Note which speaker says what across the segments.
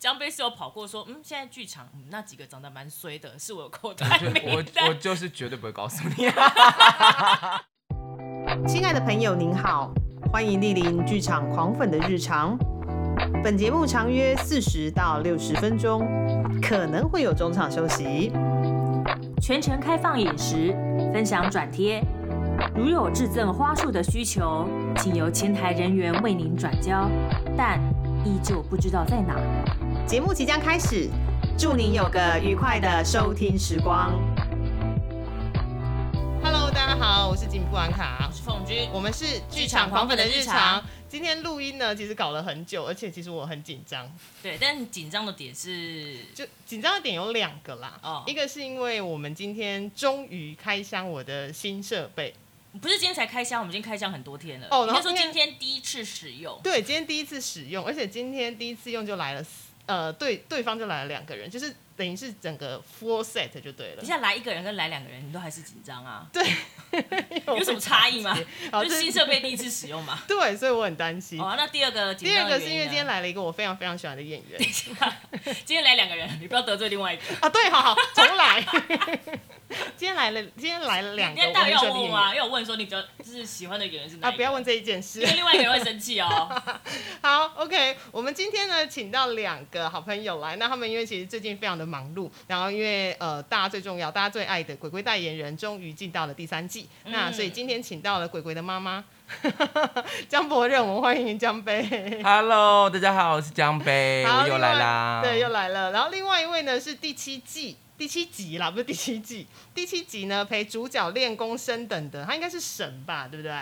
Speaker 1: 江杯是有跑过说，嗯，现在剧场、嗯、那几个长得蛮衰的，是我有口袋
Speaker 2: 我我就是绝对不会告诉你。
Speaker 3: 亲爱的朋友，您好，欢迎莅临剧场狂粉的日常。本节目长约四十到六十分钟，可能会有中场休息。
Speaker 4: 全程开放饮食，分享转贴。如有致赠花束的需求，请由前台人员为您转交，但依旧不知道在哪。
Speaker 3: 节目即将开始，祝您有个愉快的收听时光。Hello，大家好，我是景布安卡
Speaker 1: 我，是凤君，
Speaker 3: 我们是剧场狂粉的日常。今天录音呢，其实搞了很久，而且其实我很紧张。
Speaker 1: 对，但紧张的点是，
Speaker 3: 就紧张的点有两个啦，
Speaker 1: 哦
Speaker 3: 一个是因为我们今天终于开箱我的新设备，
Speaker 1: 不是今天才开箱，我们已经开箱很多天了。
Speaker 3: 哦然后
Speaker 1: 说今天第一次使用。
Speaker 3: 对，今天第一次使用，而且今天第一次用就来了四，呃，对，对方就来了两个人，就是等于是整个 full set 就对了
Speaker 1: 你。现在来一个人跟来两个人，你都还是紧张啊？
Speaker 3: 对，
Speaker 1: 有什么差异吗？就是新设备第一次使用嘛。
Speaker 3: 对，所以我很担心。
Speaker 1: 哦，那第二个
Speaker 3: 第二个是因为今天来了一个我非常非常喜欢的演员
Speaker 1: 今天来两个人，你不要得罪另外一个。
Speaker 3: 啊，对，好好重来。今天来了，今天来了两个
Speaker 1: 今天大家
Speaker 3: 个我很喜
Speaker 1: 要问吗？因为我问说你比较就是喜欢的演员是哪
Speaker 3: 啊，不要问，这一件事
Speaker 1: 因。为另外一个人会生气哦。
Speaker 3: 好，OK，我们今天呢，请到两个好朋友来。那他们因为其实最近非常的忙碌，然后因为呃，大家最重要，大家最爱的鬼鬼代言人终于进到了第三季，
Speaker 1: 嗯
Speaker 3: 那所以今天请到了鬼鬼的妈妈 江博任，我们欢迎江杯。
Speaker 2: Hello，大家好，我是江杯，我又来啦。
Speaker 3: 对，又来了。然后另外一位呢是第七季。第七集啦，不是第七季。第七集呢，陪主角练功升等的，他应该是神吧，对不对？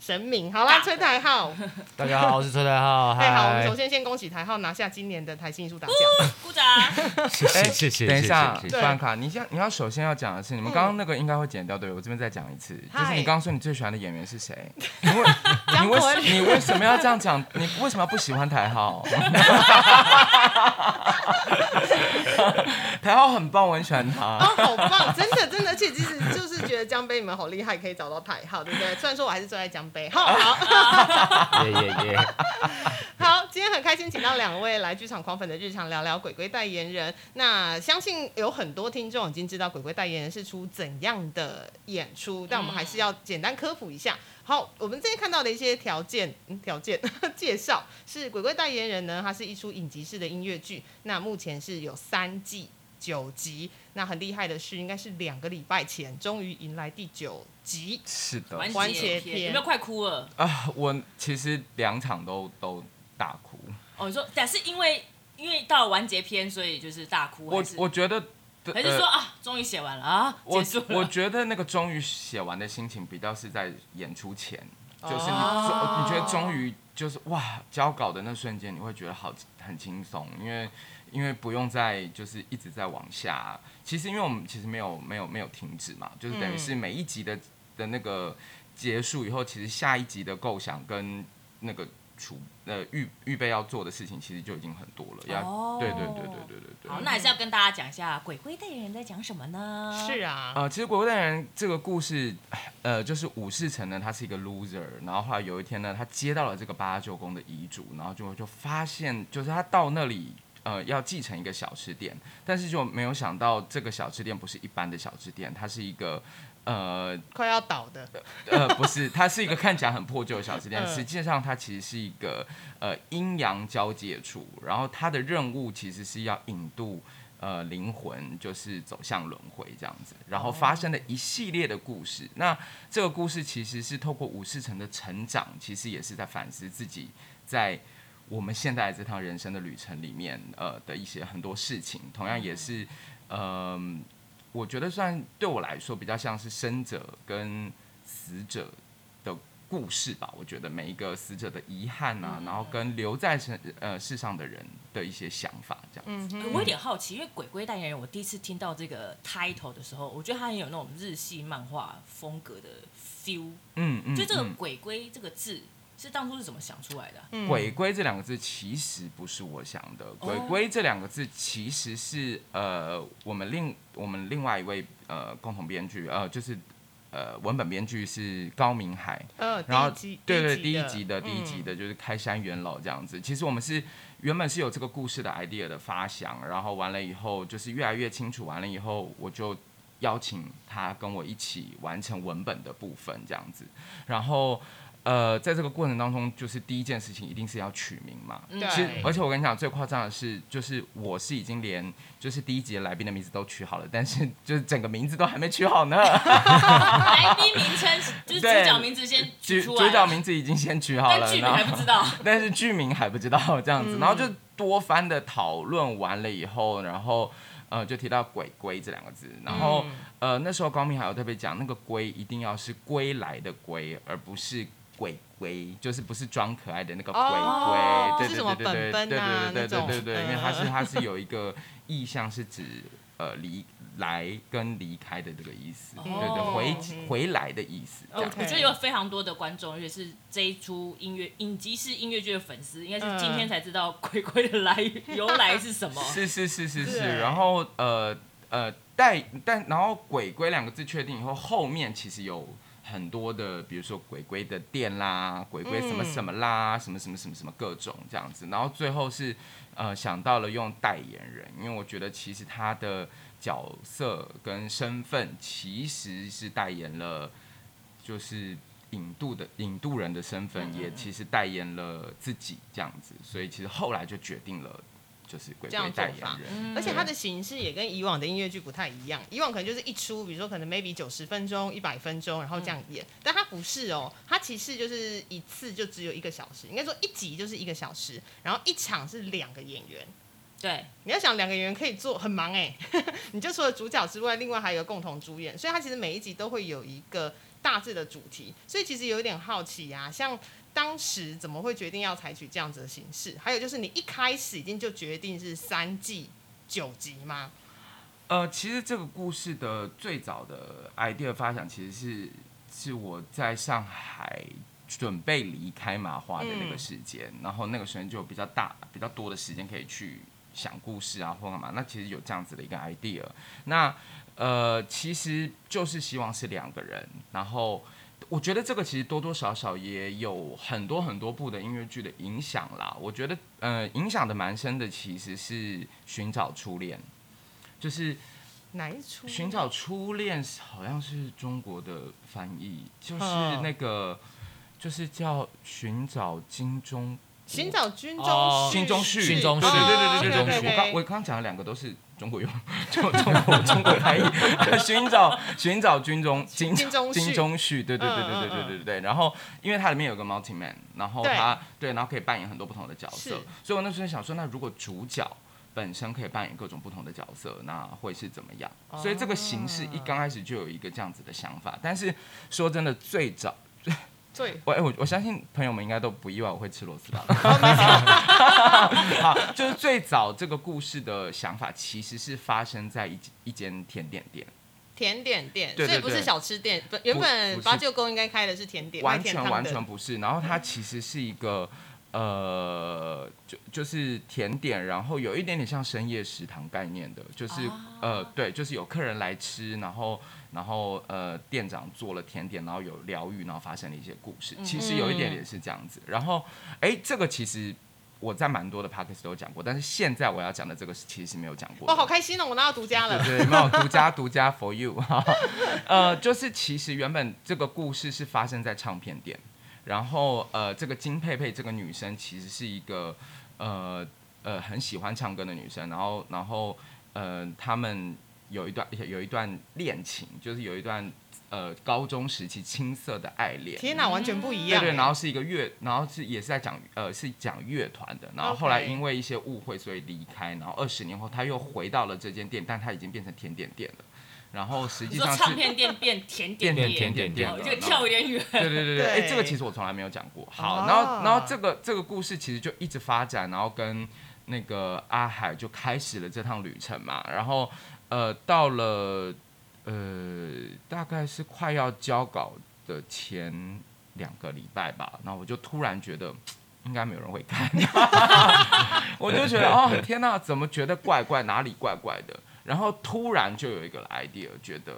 Speaker 3: 神明。好啦，崔台浩。
Speaker 5: 大家好，我是崔台浩，
Speaker 3: 嗨，好，我们首，先先恭喜台浩拿下今年的台新艺术大奖。
Speaker 1: 鼓掌。
Speaker 5: 谢
Speaker 2: 哎
Speaker 5: 谢谢谢，
Speaker 2: 等一下，
Speaker 5: 谢谢
Speaker 3: 对
Speaker 2: 范卡，你先你要首先要讲的是，你们
Speaker 3: 嗯
Speaker 2: 刚刚那个应该会剪掉，对我这边再讲一次，就是你刚刚说你最喜欢的演员是谁？你为你为什你为什么要这样讲？你为什么要不喜欢台浩？台浩很棒，我很喜欢
Speaker 3: 哦，好棒，真的真的，而且其实就是觉得江杯你们好厉害，可以找到台号，对不对？虽然说我还是坐在江杯，好好
Speaker 5: 耶耶 耶，
Speaker 3: 好，今天很开心请到两位来剧场狂粉的日常聊聊鬼鬼代言人。那相信有很多听众已经知道鬼鬼代言人是出怎样的演出，但我们还是要简单科普一下。好，我们这边看到的一些条件，嗯，条件 介绍是鬼鬼代言人呢，它是一出影集式的音乐剧，那目前是有三季。九集，那很厉害的是，应该是两个礼拜前终于迎来第九集。
Speaker 2: 是的
Speaker 1: 完
Speaker 3: 完
Speaker 1: 结
Speaker 3: 篇
Speaker 1: 有没有快哭了？
Speaker 2: 啊，我其实两场都都大哭。
Speaker 1: 哦，你说，但是因为因为到完结篇，所以就是大哭，
Speaker 2: 我我觉得，
Speaker 1: 还是说啊，终于写完了啊，
Speaker 2: 我。我觉得那个终于写完的心情比较是在演出前，就是你
Speaker 3: 哦
Speaker 2: 终你觉得终于就是哇交稿的那瞬间，你会觉得好很轻松，因为因为不用再就是一直在往下。其实因为我们其实没有没有没有停止嘛，就是等于是每一集的的那个结束以后，其实下一集的构想跟那个储呃预预备要做的事情，其实就已经很多了。要、
Speaker 1: 哦
Speaker 2: 对对对对对对对。
Speaker 1: 好，那还是要跟大家讲一下鬼鬼代言人在讲什么呢？
Speaker 3: 是啊，
Speaker 2: 呃，其实《鬼鬼代言人》这个故事，呃，就是武士城呢，他是一个 loser，然后后来有一天呢，他接到了这个八舅公的遗嘱，然后就就发现，就是他到那里。呃，要继承一个小吃店，但是就没有想到这个小吃店不是一般的小吃店，它是一个呃
Speaker 3: 快要倒的。
Speaker 2: 呃，不是，它是一个看起来很破旧的小吃店，
Speaker 3: 嗯
Speaker 2: 实际上它其实是一个呃阴阳交界处，然后它的任务其实是要引渡呃灵魂，就是走向轮回这样子，然后发生了一系列的故事。那这个故事其实是透过武士城的成长，其实也是在反思自己在。我们现在这趟人生的旅程里面，呃的一些很多事情，同样也是，嗯、我觉得算对我来说比较像是生者跟死者的故事吧。我觉得每一个死者的遗憾啊，然后跟留在世呃世上的人的一些想法，这样。
Speaker 3: 嗯
Speaker 1: 呃我有点好奇，因为鬼鬼代言人，我第一次听到这个 title 的时候，我觉得他很有那种日系漫画风格的 feel。
Speaker 2: 嗯嗯。
Speaker 1: 就这个
Speaker 2: 鬼“
Speaker 1: 鬼龟”这个字，是当初是怎么想出来的啊、
Speaker 3: 嗯
Speaker 2: 鬼龟这两个字其实不是我想的，鬼龟这两个字其实是呃我们另我们另外一位呃共同编剧呃就是呃文本编剧是高明海，
Speaker 3: 呃，
Speaker 2: 然后
Speaker 3: 第一集
Speaker 2: 对对，第
Speaker 3: 第
Speaker 2: 一集的
Speaker 3: 嗯
Speaker 2: 第一集的就是开山元老这样子。其实我们是原本是有这个故事的 idea 的发想，然后完了以后就是越来越清楚，完了以后我就邀请他跟我一起完成文本的部分这样子。然后呃，在这个过程当中，就是第一件事情一定是要取名嘛。
Speaker 1: 嗯
Speaker 3: 对
Speaker 2: 其实，而且我跟你讲，最夸张的是，就是我是已经连就是第一集的来宾的名字都取好了，但是 就是整个名字都还没取好呢。
Speaker 1: 来 宾名称就是主角名字先取出
Speaker 2: 主角名字已经先取好了，
Speaker 1: 但剧名
Speaker 2: 然后
Speaker 1: 还不知道。
Speaker 2: 但是剧名还不知道这样子，
Speaker 3: 嗯
Speaker 2: 然后就多番的讨论完了以后，然后呃就提到“鬼龟”这两个字，然后、
Speaker 3: 嗯
Speaker 2: 呃那时候高明还有特别讲，那个“龟”一定要是归来的“龟”，而不是。鬼鬼就是不是装可爱的那个鬼
Speaker 3: 哦
Speaker 2: 龟，对
Speaker 3: 是什么
Speaker 2: 对对对对
Speaker 3: 本本啊
Speaker 2: 对对对对对对，因为它是
Speaker 3: 嗯
Speaker 2: 它是有一个意象是指呃离来跟离开的这个意思，对对
Speaker 1: 哦
Speaker 2: 回
Speaker 3: 嗯
Speaker 2: 回来的意思，这样。
Speaker 1: 我觉得有非常多的观众，也是这一出音乐影集是音乐剧的粉丝，应该是今天才知道鬼鬼的来由来是什么。
Speaker 2: 是是是是是，然后呃呃但但然后鬼鬼两个字确定以后，后面其实有很多的，比如说鬼鬼的店啦，鬼鬼什么什么啦，什么什么什么什么各种这样子，然后最后是呃想到了用代言人，因为我觉得其实他的角色跟身份其实是代言了，就是。引渡的引渡人的身份也其实代言了自己这样子，所以其实后来就决定了就是鬼
Speaker 3: 这样
Speaker 2: 鬼
Speaker 3: 做法。
Speaker 2: 代言人。
Speaker 1: 嗯。
Speaker 3: 而且它的形式也跟以往的音乐剧不太一样，以往可能就是一出，比如说可能 maybe 九十分钟、一百分钟，然后这样演，但它不是哦，它其实就是一次就只有一个小时，应该说一集就是一个小时，然后一场是两个演员。
Speaker 1: 对，
Speaker 3: 你要想两个演员可以做很忙哎，你就除了主角之外，另外还有一个共同主演，所以它其实每一集都会有一个大致的主题，所以其实有点好奇啊，像当时怎么会决定要采取这样子的形式？还有就是你一开始已经就决定是三季九集吗？
Speaker 2: 呃，其实这个故事的最早的 idea 发想，其实是是我在上海准备离开麻花的那个时间，然后那个时间就有比较大、比较多的时间可以去想故事啊，或干嘛。那其实有这样子的一个 idea，那呃，其实就是希望是两个人，然后。我觉得这个其实多多少少也有很多很多部的音乐剧的影响啦。我觉得，呃，影响的蛮深的其实是《寻找初恋》，就是
Speaker 3: 哪一出？
Speaker 2: 寻找初恋是好像是中国的翻译，就是
Speaker 3: 嗯
Speaker 2: 那个就是叫寻找金钟
Speaker 3: 寻找军中
Speaker 5: 哦
Speaker 3: 序。
Speaker 2: 金钟序，对对对对对。我刚我刚刚讲的两个都是中国用，中中国 中国翻译，寻找寻找军中金
Speaker 3: 金钟序。
Speaker 2: 金钟序，对对对对对对对对对。然后因为它里面有个 multi man，然后
Speaker 3: 对。
Speaker 2: 他对，然后可以扮演很多不同的角色，所以我那时候想说，那如果主角。本身可以扮演各种不同的角色，那会是怎么样？所以这个形式一刚开始就有一个这样子的想法。但是说真的，最早
Speaker 3: 对，
Speaker 2: 我哎我我相信朋友们应该都不意外我会吃螺丝吧？
Speaker 3: 哦
Speaker 2: 好，就是最早这个故事的想法其实是发生在一一间甜点店，
Speaker 3: 甜点店，
Speaker 2: 对对对
Speaker 3: 所以不是小吃店。本原本八舅公应该开的是甜点，
Speaker 2: 完全完全不是。然后它其实是一个呃，就就是甜点，然后有一点点像深夜食堂概念的，就是、
Speaker 3: 啊
Speaker 2: 呃，对，就是有客人来吃，然后然后呃，店长做了甜点，然后有疗愈，然后发生了一些故事。其实有一点也是这样子。然后哎，这个其实。我在蛮多的 p o d c a s t 都有讲过，但是现在我要讲的这个其实是没有讲过的。
Speaker 3: 哇，好开心哦！我拿到独家了。
Speaker 2: 对对，没有独家独家 for you 哈，呃，就是其实原本这个故事是发生在唱片店，然后呃，这个金佩佩这个女生其实是一个呃呃很喜欢唱歌的女生，然后然后呃他们有一段有一段恋情，就是有一段呃高中时期青涩的爱恋，
Speaker 3: 天哪，完全不一样。
Speaker 2: 对对，然后是一个乐，然后是也是在讲呃是讲乐团的，然后后来因为一些误会所以离开，然后二十年后他又回到了这间店，但他已经变成甜点店了，然后实际
Speaker 1: 你说
Speaker 2: 上是。
Speaker 1: 唱片店变甜点
Speaker 2: 变
Speaker 1: 店，
Speaker 2: 甜点店了
Speaker 1: 哦这个跳有点远。
Speaker 2: 对对对对，哎、这个其实我从来没有讲过。好，
Speaker 3: 哦
Speaker 2: 然后然后这个这个故事其实就一直发展，然后跟那个阿海就开始了这趟旅程嘛。然后呃，到了呃大概是快要交稿的前两个礼拜吧，然后我就突然觉得。应该没有人会看，我就觉得哦天哪，怎么觉得怪怪，哪里怪怪的？然后突然就有一个 idea，觉得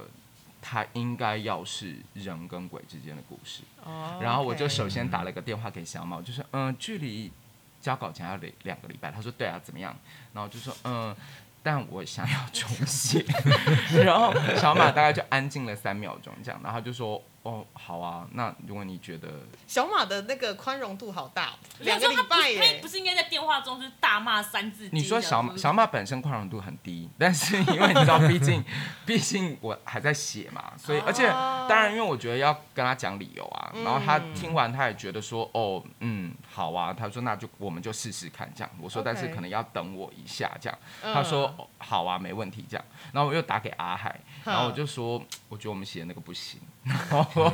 Speaker 2: 它应该要是人跟鬼之间的故事。
Speaker 3: 哦
Speaker 2: 然后我就首先打了个电话给小猫，就是，嗯，距离交稿前还有两两个礼拜。他说，对啊，怎么样？然后就说，嗯，但我想要重写。然后小马大概就安静了三秒钟，这样，然后就说，哦，好啊，那如果你觉得
Speaker 3: 小马的那个宽容度好大哦，两个礼拜耶。
Speaker 1: 他不。是应该在电话中就是大骂三字经？
Speaker 2: 你说小马
Speaker 1: 马
Speaker 2: 小马本身宽容度很低，但是因为你知道，毕竟 毕竟我还在写嘛，所以而且
Speaker 3: 哦
Speaker 2: 当然，因为我觉得要跟他讲理由啊，然后他
Speaker 3: 嗯
Speaker 2: 听完他也觉得说，哦，嗯，好啊，他说那就我们就试试看这样，我说但是可能要等我一下这样，
Speaker 3: 嗯。
Speaker 2: 他说、哦好啊，没问题这样，然后我又打给阿海，然后我
Speaker 3: 嗯
Speaker 2: 就说我觉得我们写的那个不行，然后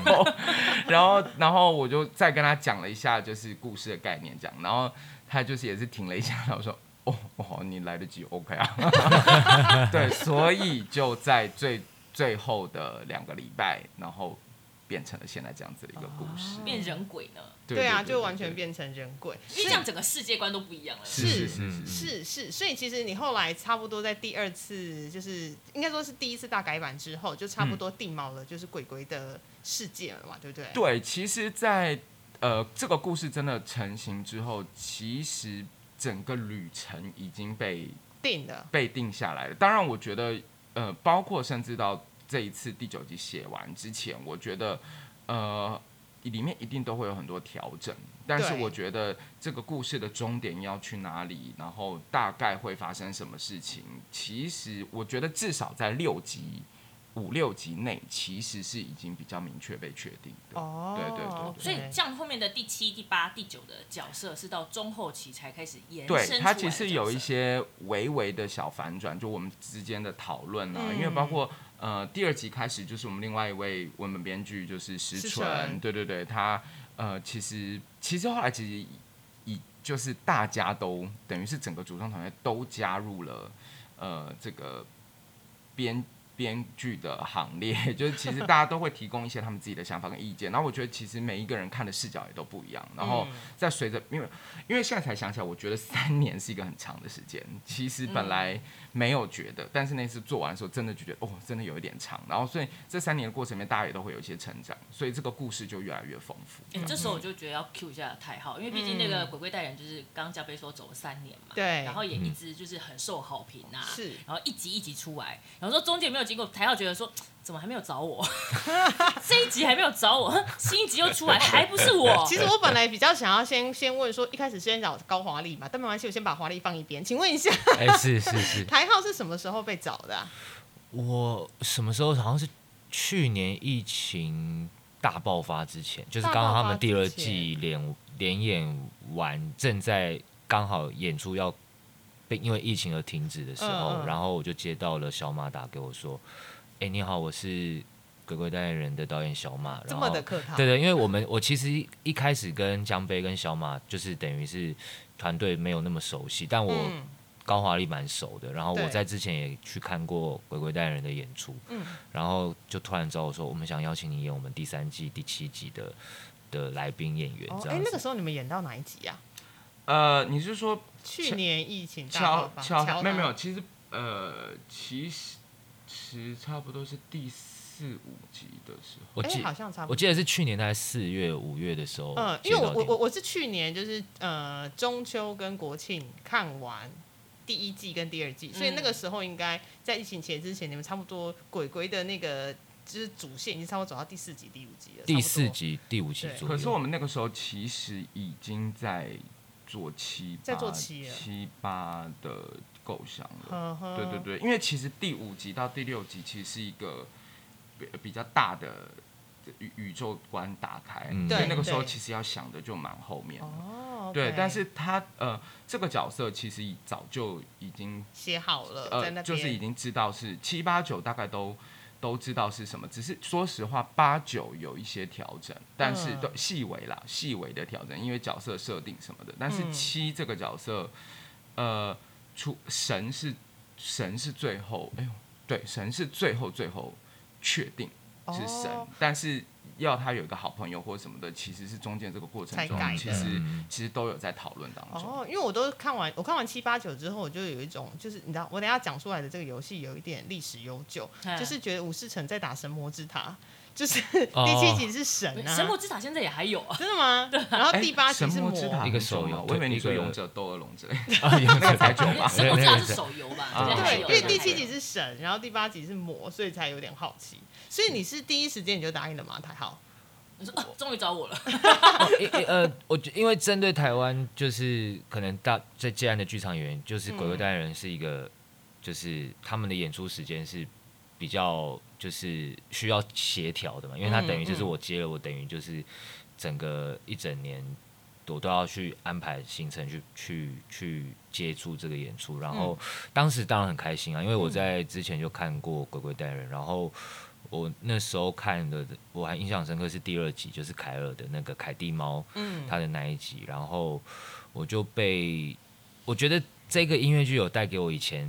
Speaker 2: 然后然后我就再跟他讲了一下就是故事的概念这样，然后他就是也是停了一下，然后说。哦，哦，你来得及，OK 啊，对，所以就在最最后的两个礼拜，然后变成了现在这样子的一个故事。
Speaker 1: 变人鬼呢？
Speaker 3: 对啊，就完全变成人鬼。
Speaker 1: 因为这样整个世界观都不一样了。
Speaker 2: 是是是是
Speaker 3: 是，所以其实你后来差不多在第二次，就是应该说是第一次大改版之后，就差不多定锚了，就是鬼鬼的世界了嘛，对不对？
Speaker 2: 对，其实在，呃这个故事真的成型之后，其实整个旅程已经被
Speaker 3: 定了。
Speaker 2: 被定下来了。当然，我觉得呃，包括甚至到这一次第九集写完之前，我觉得呃里面一定都会有很多调整。但是我觉得这个故事的终点要去哪里，然后大概会发生什么事情，其实我觉得至少在六集。五六集内其实是已经比较明确被确定的，
Speaker 3: 哦，
Speaker 2: 对对对对
Speaker 1: 所以像后面的第七、第八、第九的角色是到中后期才开始延伸
Speaker 2: 对，它其实有一些微微的小反转，就我们之间的讨论啊，
Speaker 3: 嗯
Speaker 2: 因为包括呃第二集开始就是我们另外一位文本编剧就是石纯对对对，他呃其实其实后来其实以就是大家都等于是整个主创团队都加入了呃这个编。编剧的行列，就是其实大家都会提供一些他们自己的想法跟意见，然后我觉得其实每一个人看的视角也都不一样，然后
Speaker 3: 嗯
Speaker 2: 再随着，因为因为现在才想起来，我觉得三年是一个很长的时间。其实本来没有觉得，但是那次做完的时候，真的就觉得哦，真的有一点长。然后所以这三年的过程里面，大家也都会有一些成长，所以这个故事就越来越丰富。
Speaker 1: 哎、这时候我就觉得要 cue 一下太浩，因为毕竟那个鬼鬼代言就是刚刚嘉贝说走了三年嘛，
Speaker 3: 对
Speaker 1: 然后也一直就是很受好评啊，
Speaker 3: 是
Speaker 1: 然后一集一集出来，然后说中间没有经过，台浩觉得说怎么还没有找我，这一集还没有找我，新一集又出来，还不是我，
Speaker 3: 其实我本来比较想要先先问说，一开始先找高华丽嘛，但没关系，我先把华丽放一边。请问一下，
Speaker 5: 哎、是是是，
Speaker 3: 台号是什么时候被找的、啊？
Speaker 5: 我什么时候？好像是去年疫情大爆发之前，就是刚好他们第二季连连演完，正在刚好演出要被因为疫情而停止的时候，
Speaker 3: 嗯嗯
Speaker 5: 然后我就接到了小马打给我说：“哎、你好，我是鬼鬼代言人的导演小马。”
Speaker 3: 这
Speaker 5: 然后
Speaker 3: 么的客套？
Speaker 5: 对对，因为我们我其实一一开始跟江杯跟小马就是等于是团队没有那么熟悉，但我
Speaker 3: 嗯
Speaker 5: 高华丽蛮熟的，然后我在之前也去看过鬼鬼代言人的演出，
Speaker 3: 嗯
Speaker 5: 然后就突然找我说，我们想邀请你演我们第三季第七集的的来宾演员。
Speaker 3: 哎那个时候你们演到哪一集啊？
Speaker 2: 呃，你是说
Speaker 3: 去年疫情大
Speaker 2: 敲
Speaker 3: 爆发
Speaker 2: 敲
Speaker 3: 敲他
Speaker 2: 没有没有，其实呃其实其实差不多是第四五集的时候。
Speaker 3: 哎、
Speaker 5: 我记
Speaker 3: 好像差不多。
Speaker 5: 我记得是去年大概四月五月的时候
Speaker 3: 嗯，因为我我我我是去年就是呃中秋跟国庆看完第一季跟第二季，所以那个时候应该在疫情前之前，你们差不多鬼鬼的那个就是主线已经差不多走到第四集第五集了。
Speaker 5: 第四集第五集
Speaker 3: 对
Speaker 5: 左右。
Speaker 2: 可是我们那个时候其实已经在做七
Speaker 3: 在
Speaker 2: 八
Speaker 3: 做七
Speaker 2: 七八的构想了。
Speaker 3: 呵呵。
Speaker 2: 对对对，因为其实第五集到第六集其实是一个比比较大的宇宇宙观打开，
Speaker 5: 嗯。
Speaker 2: 所以那个时候其实要想的就蛮后面对但是他呃这个角色其实早就已经
Speaker 3: 写好了、
Speaker 2: 呃就是已经知道是七八九大概都都知道是什么，只是说实话八九有一些调整，但是
Speaker 3: 嗯
Speaker 2: 都细微啦，细微的调整，因为角色设定什么的。但是
Speaker 3: 嗯
Speaker 2: 七这个角色，呃，出神是神是最后，哎呦，对，神是最后最后确定是神，
Speaker 3: 哦
Speaker 2: 但是要他有一个好朋友或者什么的，其实是中间这个过程中其实
Speaker 5: 嗯。
Speaker 2: 其实都有在讨论当中。
Speaker 3: 哦，因为我都看完，我看完七八九之后，我就有一种，就是你知道，我等下讲出来的这个游戏有一点历史悠久，
Speaker 1: 嗯。
Speaker 3: 就是觉得武士城在打神魔之塔，就是
Speaker 5: 哦。
Speaker 3: 第七集是神啊，
Speaker 1: 神魔之塔现在也还有啊，
Speaker 3: 真的吗？然后
Speaker 2: 哎
Speaker 3: 第八集是魔，
Speaker 2: 魔之塔
Speaker 5: 一个手游
Speaker 2: 吗我以为你说勇者斗恶龙之类，
Speaker 5: 啊，有
Speaker 2: 那个才久吧？
Speaker 1: 神魔之塔是手游吧？
Speaker 2: 啊
Speaker 3: 对，因为第七集是神，然后第八集是魔，所以才有点好奇。所以你是第一时间你就答应了吗？太好，
Speaker 1: 你说啊，终于找我了，
Speaker 5: 呃，我觉因为针对台湾，就是可能大在接案的剧场演员，就是《鬼鬼代言人》是一个，就是他们的演出时间是比较就是需要协调的嘛，因为他等于就是我接了，我等于就是整个一整年。我都要去安排行程，去去去接触这个演出，然后当时当然很开心啊，因为我在之前就看过《鬼鬼代言人》，然后我那时候看的我还印象深刻是第二集，就是凯尔的那个凯蒂猫，
Speaker 3: 嗯，
Speaker 5: 他的那一集，然后我就被我觉得这个音乐剧有带给我以前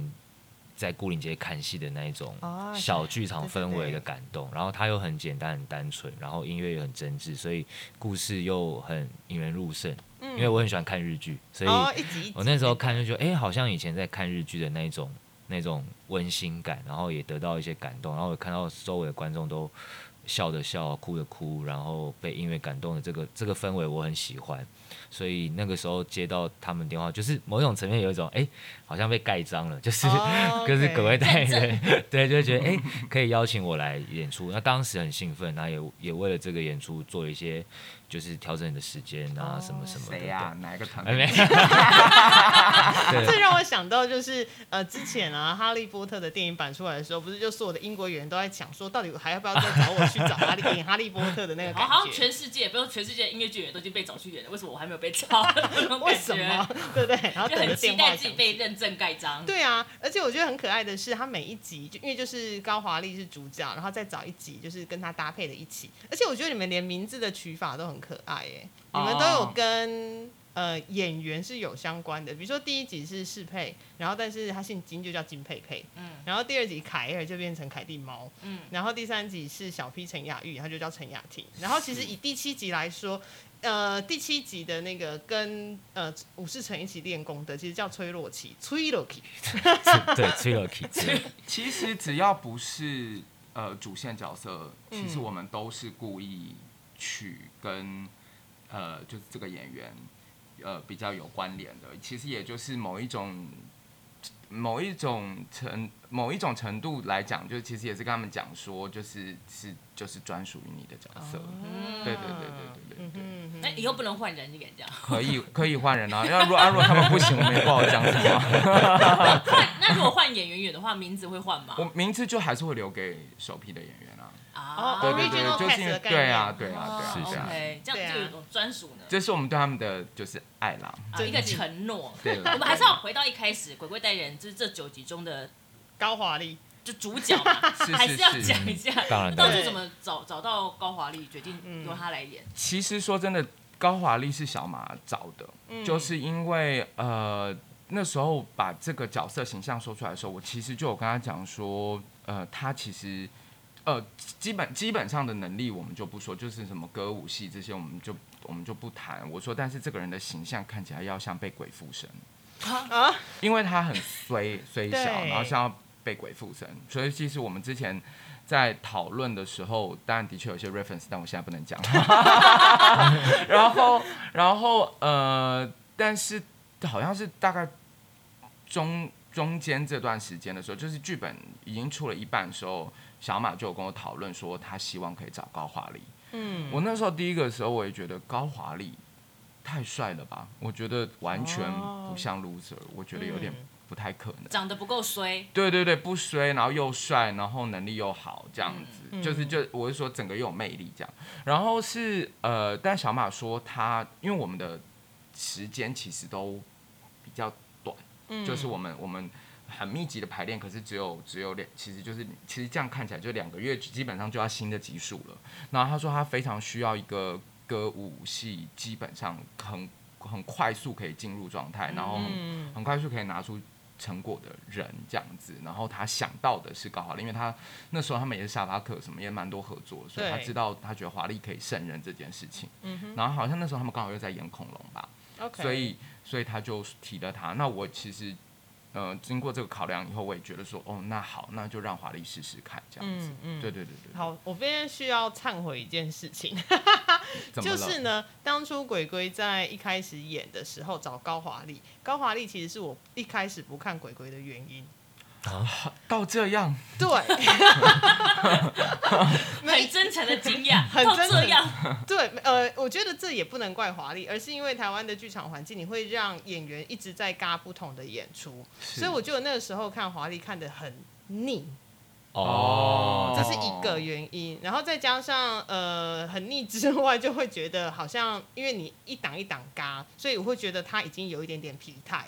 Speaker 5: 在牯岭街看戏的那一种
Speaker 3: 哦
Speaker 5: 小剧场氛围的感动，然后它又很简单很单纯，然后音乐又很真挚，所以故事又很引人入胜。
Speaker 3: 嗯。
Speaker 5: 因为我很喜欢看日剧，所以我那时候看就觉得，哎、好像以前在看日剧的那种那种温馨感，然后也得到一些感动，然后我看到周围的观众都笑的笑，哭的哭，然后被音乐感动的这个这个氛围我很喜欢，所以那个时候接到他们电话，就是某种层面有一种，哎、好像被盖章了，就是、
Speaker 3: 哦
Speaker 5: 就是各位代言人，对，就觉得哎、可以邀请我来演出，那当时很兴奋，然后也也为了这个演出做一些就是调整你的时间啊，
Speaker 3: 哦
Speaker 5: 什么什么的，
Speaker 2: 谁呀？哪一个团队？
Speaker 5: 没。对
Speaker 3: 这让我想到，就是呃，之前啊，《哈利波特》的电影版出来的时候，不是就所有的英国演员都在讲说，到底还要不要再找我去找哈利演《哈利波特》的那个感
Speaker 1: 好好像？全世界，不用全世界的音乐剧演员都已经被找去演了，为什么我还没有被找？
Speaker 3: 为什么？对不对？然后
Speaker 1: 很期待自己被认证盖章。
Speaker 3: 对啊，而且我觉得很可爱的是，他每一集就因为就是高华丽是主角，然后再找一集就是跟他搭配的一起，而且我觉得你们连名字的取法都很可爱耶，你们都有
Speaker 2: 哦
Speaker 3: 跟。呃，演员是有相关的，比如说第一集是适配，然后但是他姓金就叫金佩佩，
Speaker 1: 嗯
Speaker 3: 然后第二集凯尔就变成凯蒂猫，
Speaker 1: 嗯，
Speaker 3: 然后第三集是小 P 陈雅玉，他就叫陈雅婷。然后其实以第七集来说，呃，第七集的那个跟呃武士城一起练功的，其实叫崔洛奇，崔洛奇。
Speaker 5: 对，崔洛奇
Speaker 2: 其实只要不是呃主线角色，其实
Speaker 3: 嗯
Speaker 2: 我们都是故意去跟呃就是这个演员呃比较有关联的。其实也就是某一种某一种程某一种程度来讲，就其实也是跟他们讲说，就是是就是专属于你的角色。
Speaker 1: 嗯
Speaker 2: 对对对对对对对。
Speaker 3: 嗯
Speaker 1: 那以后不能换人，你敢这样？
Speaker 2: 可以可以换人啊，要如果啊如果他们不行，我们也不好讲什么。
Speaker 1: 换那如果换演员演的话，名字会换吗？
Speaker 2: 我名字就还是会留给首批的演员啊。
Speaker 1: 啊，
Speaker 2: 对对对就是因为对啊
Speaker 3: 念
Speaker 2: 对啊对啊
Speaker 5: 是
Speaker 1: 这
Speaker 3: 对啊
Speaker 1: 样就有一种专属呢。
Speaker 2: 这是我们对他们的就是爱啦。
Speaker 1: 啊，一个承诺。
Speaker 2: 对，
Speaker 1: 我们还是要回到一开始，鬼鬼代言人就是这九集中的
Speaker 3: 高华丽，
Speaker 1: 就主角嘛，
Speaker 2: 是
Speaker 1: 还是要
Speaker 2: 是
Speaker 1: 讲一下。
Speaker 5: 当然
Speaker 1: 初怎么找找到高华丽，决定
Speaker 3: 嗯
Speaker 1: 由他来演？
Speaker 2: 其实说真的，高华丽是小马找的，
Speaker 3: 嗯
Speaker 2: 就是因为呃那时候把这个角色形象说出来的时候，我其实就有跟他讲说，呃，他其实。呃，基本基本上的能力我们就不说，就是什么歌舞戏这些我们就我们就不谈。我说，但是这个人的形象看起来要像被鬼附身，
Speaker 3: 啊，
Speaker 2: 因为他很衰衰小，
Speaker 3: 对
Speaker 2: 然后像要被鬼附身，所以其实我们之前在讨论的时候，当然的确有些 reference，但我现在不能讲。然后，然后呃，但是好像是大概中中间这段时间的时候，就是剧本已经出了一半的时候，小马就有跟我讨论说，他希望可以找高华丽。
Speaker 3: 嗯，
Speaker 2: 我那时候第一个时候，我也觉得高华丽太帅了吧，我觉得完全
Speaker 3: 哦
Speaker 2: 不像 loser，、我觉得有点
Speaker 3: 嗯。
Speaker 2: 不太可能。
Speaker 1: 长得不够衰，
Speaker 2: 对对对，不衰，然后又帅，然后能力又好，这样子，
Speaker 3: 嗯。
Speaker 2: 就是就我是说整个又有魅力这样。然后是呃，但小马说他，因为我们的时间其实都比较短，
Speaker 3: 嗯。
Speaker 2: 就是我们我们很密集的排练，可是只有只有两，其实就是其实这样看起来就两个月，基本上就要新的集数了。然后他说他非常需要一个歌舞戏，基本上很很快速可以进入状态，然后很快速可以拿出成果的人这样子，然后他想到的是高华丽，因为他那时候他们也是沙发客，什么也蛮多合作，所以他知道他觉得华丽可以胜任这件事情。
Speaker 3: 嗯哼
Speaker 2: 然后好像那时候他们刚好又在演恐龙吧
Speaker 3: ，，OK，
Speaker 2: 所以所以他就提了他。那我其实呃经过这个考量以后，我也觉得说，哦，那好，那就让华丽试试看这样子。
Speaker 3: 嗯嗯，
Speaker 2: 对对对对，
Speaker 3: 好，我这边需要忏悔一件事情，就是呢，当初鬼鬼在一开始演的时候找高华丽，高华丽其实是我一开始不看鬼鬼的原因。
Speaker 2: 到这样，
Speaker 3: 对，
Speaker 1: 很真诚的惊讶，到
Speaker 3: 很真诚。
Speaker 1: 这样，
Speaker 3: 对，呃，我觉得这也不能怪华丽，而是因为台湾的剧场环境，你会让演员一直在嘎不同的演出，所以我觉得那个时候看华丽看得很腻，
Speaker 5: 哦，
Speaker 3: 这是一个原因。然后再加上呃很腻之外，就会觉得好像因为你一档一档嘎，所以我会觉得他已经有一点点疲态，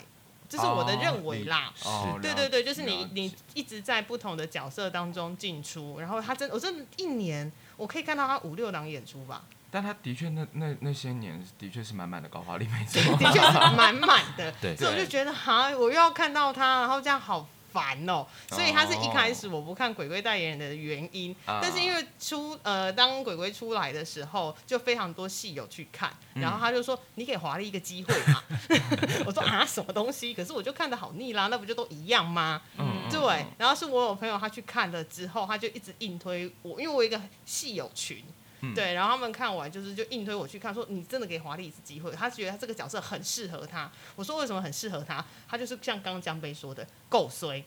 Speaker 3: 这是我的认为啦。
Speaker 2: 哦，
Speaker 3: 对对对，就是你你一直在不同的角色当中进出，然后他真我真的一年我可以看到他五六档演出吧，
Speaker 2: 但他的确那那那些年的确是满满的高华丽，没错。
Speaker 3: 的确是满满的。
Speaker 5: 对
Speaker 3: 所以我就觉得哈，我又要看到他，然后这样好烦哦。所以他是一开始我不看鬼鬼代言人的原因，
Speaker 2: 啊
Speaker 3: 但是因为出呃当鬼鬼出来的时候，就非常多戏友去看，
Speaker 2: 嗯
Speaker 3: 然后他就说你给华丽一个机会嘛。我说啊什么东西？可是我就看的好腻啦，那不就都一样吗？
Speaker 2: 嗯
Speaker 3: 对，然后是我有朋友他去看了之后，他就一直硬推我，因为我有一个戏友群。
Speaker 2: 嗯
Speaker 3: 对，然后他们看完就是就硬推我去看，说你真的给华丽一次机会，他觉得他这个角色很适合他。我说为什么很适合他？他就是像刚刚江杯说的，够衰，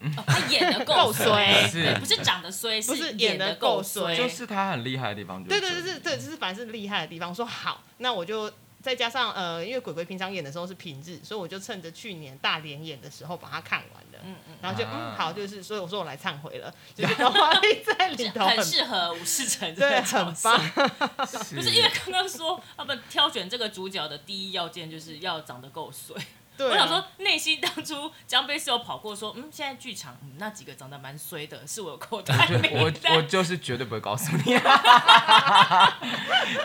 Speaker 1: 哦他演的
Speaker 3: 够
Speaker 1: 够
Speaker 3: 衰
Speaker 1: 不是长得衰，
Speaker 3: 不是
Speaker 1: 演
Speaker 3: 的
Speaker 1: 够
Speaker 3: 够衰
Speaker 2: 就是他很厉害的地方，就是
Speaker 3: 对对对，
Speaker 2: 这里
Speaker 3: 是对，就是反正是厉害的地方。我说好，那我就再加上呃，因为鬼鬼平常演的时候是平日，所以我就趁着去年大连演的时候把它看完了。
Speaker 1: 嗯嗯，
Speaker 3: 然后就嗯
Speaker 2: 啊
Speaker 3: 好，就是所以我说我来忏悔了，就是高华丽在里头
Speaker 1: 很适合吴世成这
Speaker 3: 对，
Speaker 1: 个角
Speaker 3: 很
Speaker 1: 色。
Speaker 3: 棒。
Speaker 2: 是
Speaker 1: 不是因为刚刚说他们挑选这个主角的第一要件就是要长得够衰。
Speaker 3: 对、啊，
Speaker 1: 我想说，内心当初江杯是有跑过说，嗯，现在剧场、嗯、那几个长得蛮衰的，是我有口袋
Speaker 2: 就我我就是绝对不会告诉你，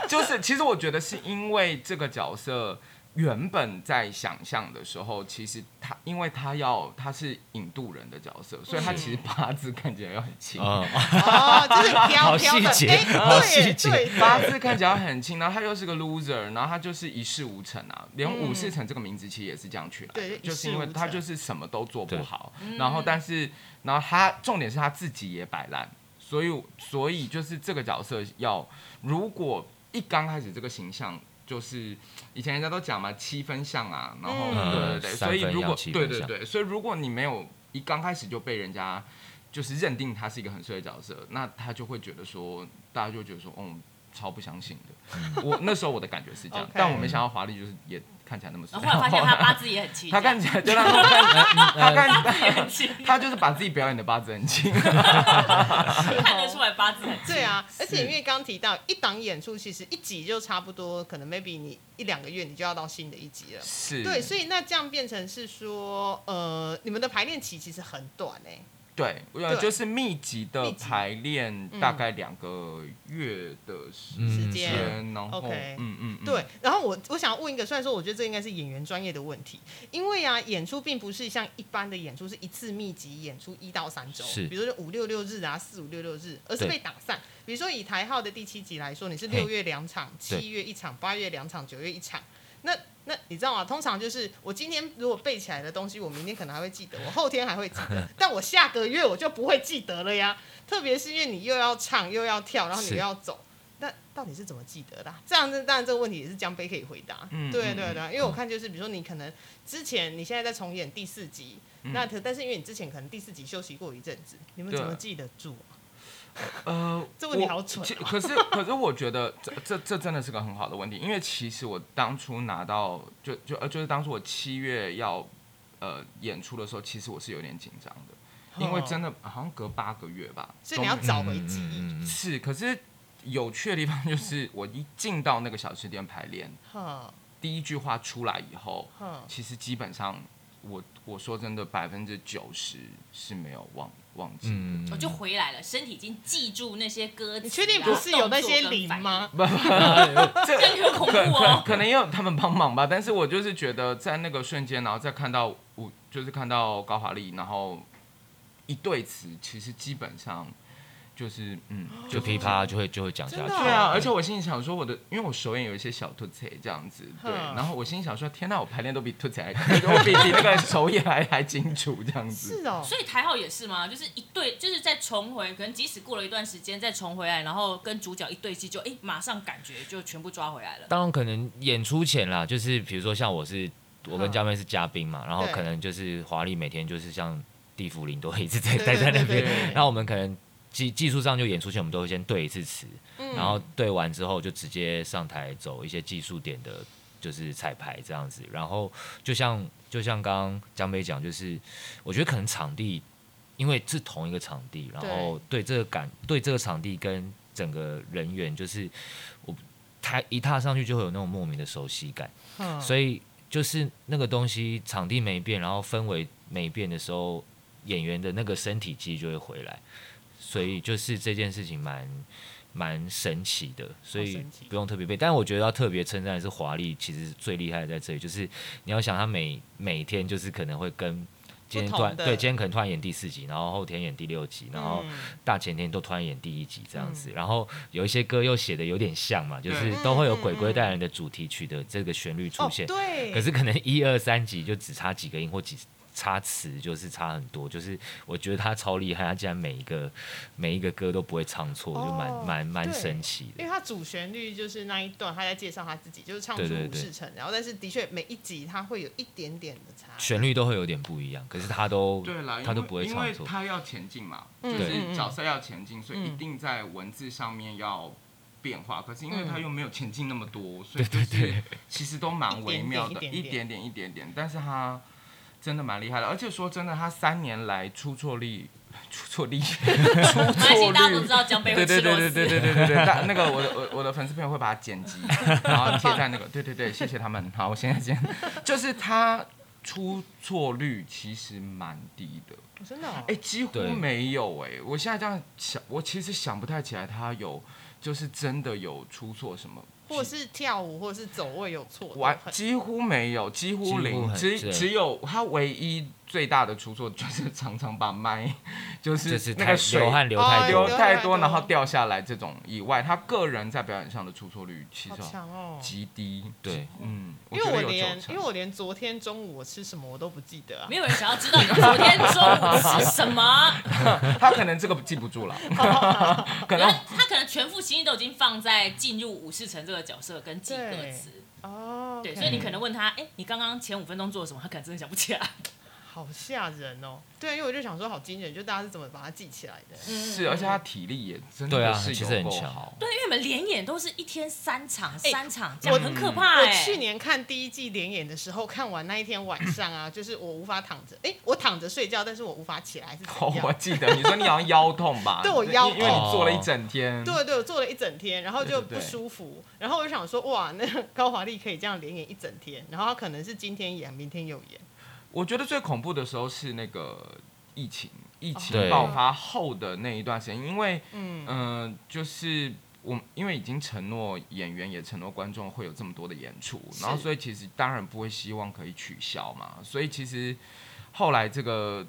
Speaker 2: 就是其实我觉得是因为这个角色原本在想象的时候，其实他因为他要他是引渡人的角色，所以他其实八字看起来要很轻。
Speaker 5: 嗯，
Speaker 3: 哦，就是飘
Speaker 5: 好
Speaker 3: 飘的，
Speaker 5: 细节。
Speaker 3: 哎
Speaker 5: 好
Speaker 3: 对
Speaker 5: 细节。
Speaker 3: 对，
Speaker 2: 八字看起来很轻，然后他又是个 loser，然后他就是一事无成啊，连武士成这个名字其实也是这样取来的，
Speaker 3: 对
Speaker 2: 就是因为他就是什么都做不好，然后但是然后他重点是他自己也摆烂，所以所以就是这个角色要如果一刚开始这个形象。就是以前人家都讲嘛，七分像啊，然后、
Speaker 3: 嗯。
Speaker 2: 对对对，所以如果对对对，所以如果你没有一刚开始就被人家就是认定他是一个很帅的角色，那他就会觉得说，大家就觉得说，嗯，超不相信的。我那时候我的感觉是这样 但我没想到华丽就是也看起来那么衰。
Speaker 1: 然后后来发现他八字也很轻，
Speaker 2: 他看起来就让他看，他看
Speaker 1: 也很轻，
Speaker 2: 他就是把自己表演的八字很轻。
Speaker 1: 看得出来八字很轻。
Speaker 3: 对啊，而且因为刚刚提到一档演出，其实一集就差不多，可能 maybe 你一两个月你就要到新的一集了。
Speaker 2: 是，
Speaker 3: 对，所以那这样变成是说，呃，你们的排练期其实很短哎、
Speaker 2: 对，呃，
Speaker 3: 对。
Speaker 2: 就是密集的排练，大概两个月的时
Speaker 5: 嗯
Speaker 3: 间。
Speaker 2: 间，然后嗯嗯，嗯。
Speaker 3: 对，我我想要问一个，虽然说我觉得这应该是演员专业的问题，因为啊，演出并不是像一般的演出是一次密集演出一到三周，
Speaker 5: 是
Speaker 3: 比如说五六六日啊，四五六六日，而是被打散。比如说以台号的第七集来说，你是六月两场，七月一场，八月两场，九月一场。那那你知道吗？通常就是我今天如果背起来的东西，我明天可能还会记得，我后天还会记得，但我下个月我就不会记得了呀。特别是因为你又要唱又要跳，然后你又要走，那到底是怎么记得的啊、这样子当然这个问题也是江杯可以回答。
Speaker 2: 嗯
Speaker 3: 对对对，因为我看就是比如说你可能之前你现在在重演第四集，
Speaker 2: 嗯。
Speaker 3: 那可但是因为你之前可能第四集休息过一阵子，你们怎么记得住啊？
Speaker 2: 呃，
Speaker 3: 这问题好蠢
Speaker 2: 可是可是我觉得 这这这真的是个很好的问题，因为其实我当初拿到就就呃就是当初我七月要呃演出的时候，其实我是有点紧张的，因为真
Speaker 3: 的，
Speaker 2: 好像隔八个月吧，
Speaker 3: 所以你要找回记忆。
Speaker 2: 是，可是有趣的地方就是 我一进到那个小吃店排练，第一句话出来以后，其实基本上我我说真的，百分之九十是没有忘忘记的。
Speaker 5: 嗯
Speaker 1: 我就回来了，身体已经记住那些歌词啊。
Speaker 3: 你确定不是有那些
Speaker 1: 动作跟反应？
Speaker 3: 零吗？
Speaker 2: 这
Speaker 1: 这样很恐怖
Speaker 2: 可
Speaker 1: 哦。
Speaker 2: 可能也有他们帮忙吧，但是我就是觉得在那个瞬间，然后再看到我就是看到高华丽，然后一对词，其实基本上就是嗯，
Speaker 5: 就噼啪就会就会讲下去。
Speaker 2: 对啊，而且我心里想说，我的因为我手眼有一些小凸彩这样子，对，然后我心里想说，天呐，我排练都比凸彩还，我比比那个手眼还还清楚这样子。
Speaker 3: 是哦，
Speaker 1: 所以台号也是吗？就是一对，就是再重回，可能即使过了一段时间再重回来，然后跟主角一对戏，就哎、马上感觉就全部抓回来了。
Speaker 5: 当然可能演出前啦，就是比如说像我是我跟
Speaker 3: 嗯
Speaker 5: 佳妹是嘉宾嘛，然后可能就是华丽每天就是像地府林都会一直在 待在那边
Speaker 3: 对对对，
Speaker 5: 那我们可能技技术上就演出前我们都会先对一次词，
Speaker 3: 嗯。
Speaker 5: 然后对完之后就直接上台走一些技术点的，就是彩排这样子。然后就像就像刚刚江北讲，就是我觉得可能场地，因为是同一个场地，然后对这个感对这个场地跟整个人员，就是我他一踏上去就会有那种莫名的熟悉感，
Speaker 3: 嗯
Speaker 5: 所以就是那个东西场地没变，然后氛围没变的时候，演员的那个身体记忆就会回来，所以就是这件事情蛮蛮神奇的，所以不用特别背。但我觉得要特别称赞的是华丽，其实最厉害的在这里，就是你要想他每每天就是可能会跟。今天突然对，今天可能突然演第四集，然后后天演第六集，然后
Speaker 3: 嗯
Speaker 5: 大前天都突然演第一集这样子，然后有一些歌又写的有点像嘛，就是都会有《鬼鬼带人》的主题曲的这个旋律出
Speaker 3: 哦
Speaker 5: 现，
Speaker 3: 对，
Speaker 5: 可是可能一二三集就只差几个音或几差词，就是差很多。就是我觉得他超厉害，他竟然每一个每一个歌都不会唱错，就蛮
Speaker 3: 哦
Speaker 5: 蛮蛮神奇的。
Speaker 3: 因为他主旋律就是那一段，他在介绍他自己，就是唱出
Speaker 5: 对对对
Speaker 3: 武士城，然后但是的确每一集他会有一点点的差。
Speaker 5: 旋律都会有点不一样，可是他都
Speaker 2: 对啦，
Speaker 5: 他都不会唱错。
Speaker 2: 他要前进嘛，
Speaker 3: 嗯
Speaker 2: 就是角色要前进，所以
Speaker 3: 嗯
Speaker 2: 一定在文字上面要变化。可是因为
Speaker 3: 嗯
Speaker 2: 他又没有前进那么多，所以就是其实都蛮微妙的，
Speaker 3: 一点点
Speaker 2: 一点点一点点。但是他真的蛮厉害的，而且说真的，他三年来出错率 出错率 出错
Speaker 1: 大家都
Speaker 2: 率
Speaker 1: 知道江北
Speaker 2: 对对
Speaker 1: 会
Speaker 2: 对对对对
Speaker 1: 丝。
Speaker 2: 对对对，但那个我的我我的粉丝朋友会把它剪辑，然后贴在那个，对对对，谢谢他们。好，我现在先，就是他出错率其实蛮低的，
Speaker 3: 哦真的、哦，
Speaker 2: 哎、几乎没有哎、我现在这样想，我其实想不太起来他有就是真的有出错什么。
Speaker 3: 或者是跳舞，或者是走位有错，
Speaker 2: 完几乎没有，几
Speaker 5: 几乎
Speaker 2: 乎零，
Speaker 5: 很
Speaker 2: 只只有他唯一最大的出错就是 常常把麦就是
Speaker 5: 太
Speaker 2: 那个水
Speaker 5: 流汗流
Speaker 3: 哦
Speaker 5: 太多
Speaker 3: 流，
Speaker 2: 流太多，
Speaker 3: 太多
Speaker 2: 然后掉下来这种以外，他个人在表演上的出错率其实。极低。
Speaker 5: 对，
Speaker 2: 嗯，
Speaker 3: 因为我连因为我连昨天中午我吃什么我都不记得啊
Speaker 1: 没。有人想要知道你昨天中午吃什么，
Speaker 2: 他可能这个记不住了，可能
Speaker 1: 能全副心意都已经放在进入武士城这个角色跟记歌词。
Speaker 3: 哦，
Speaker 1: 对所以你可能问他，哎、你刚刚前五分钟做了什么？他可能真的想不起来。
Speaker 3: 好吓人哦。对，因为我就想说好惊人，就大家是怎么把它记起来的？
Speaker 2: 是，而且他体力也真
Speaker 5: 对啊
Speaker 2: 的是
Speaker 5: 其实很强
Speaker 2: 有够好。
Speaker 1: 对，因为你们连演都是一天三场，
Speaker 3: 哎
Speaker 1: 三场，这
Speaker 3: 我
Speaker 1: 样很可怕哎、
Speaker 3: 我去年看第一季连演的时候，看完那一天晚上啊，就是我无法躺着，哎，我躺着睡觉，但是我无法起来，是怎
Speaker 2: 哦，我
Speaker 3: 样？
Speaker 2: 记得你说你好像腰痛吧？
Speaker 3: 对我腰
Speaker 2: 因因为你坐了一整天。
Speaker 3: 对对，我坐了一整天，然后就不
Speaker 2: 对对对
Speaker 3: 舒服，然后我就想说，哇，那个高华丽可以这样连演一整天，然后他可能是今天演，明天又演，
Speaker 2: 我觉得最恐怖的时候是那个疫情，疫情爆发后的那一段时间，因为
Speaker 3: 嗯，
Speaker 2: 嗯、就是我因为已经承诺演员也承诺观众会有这么多的演出，然后所以其实当然不会希望可以取消嘛，所以其实后来这个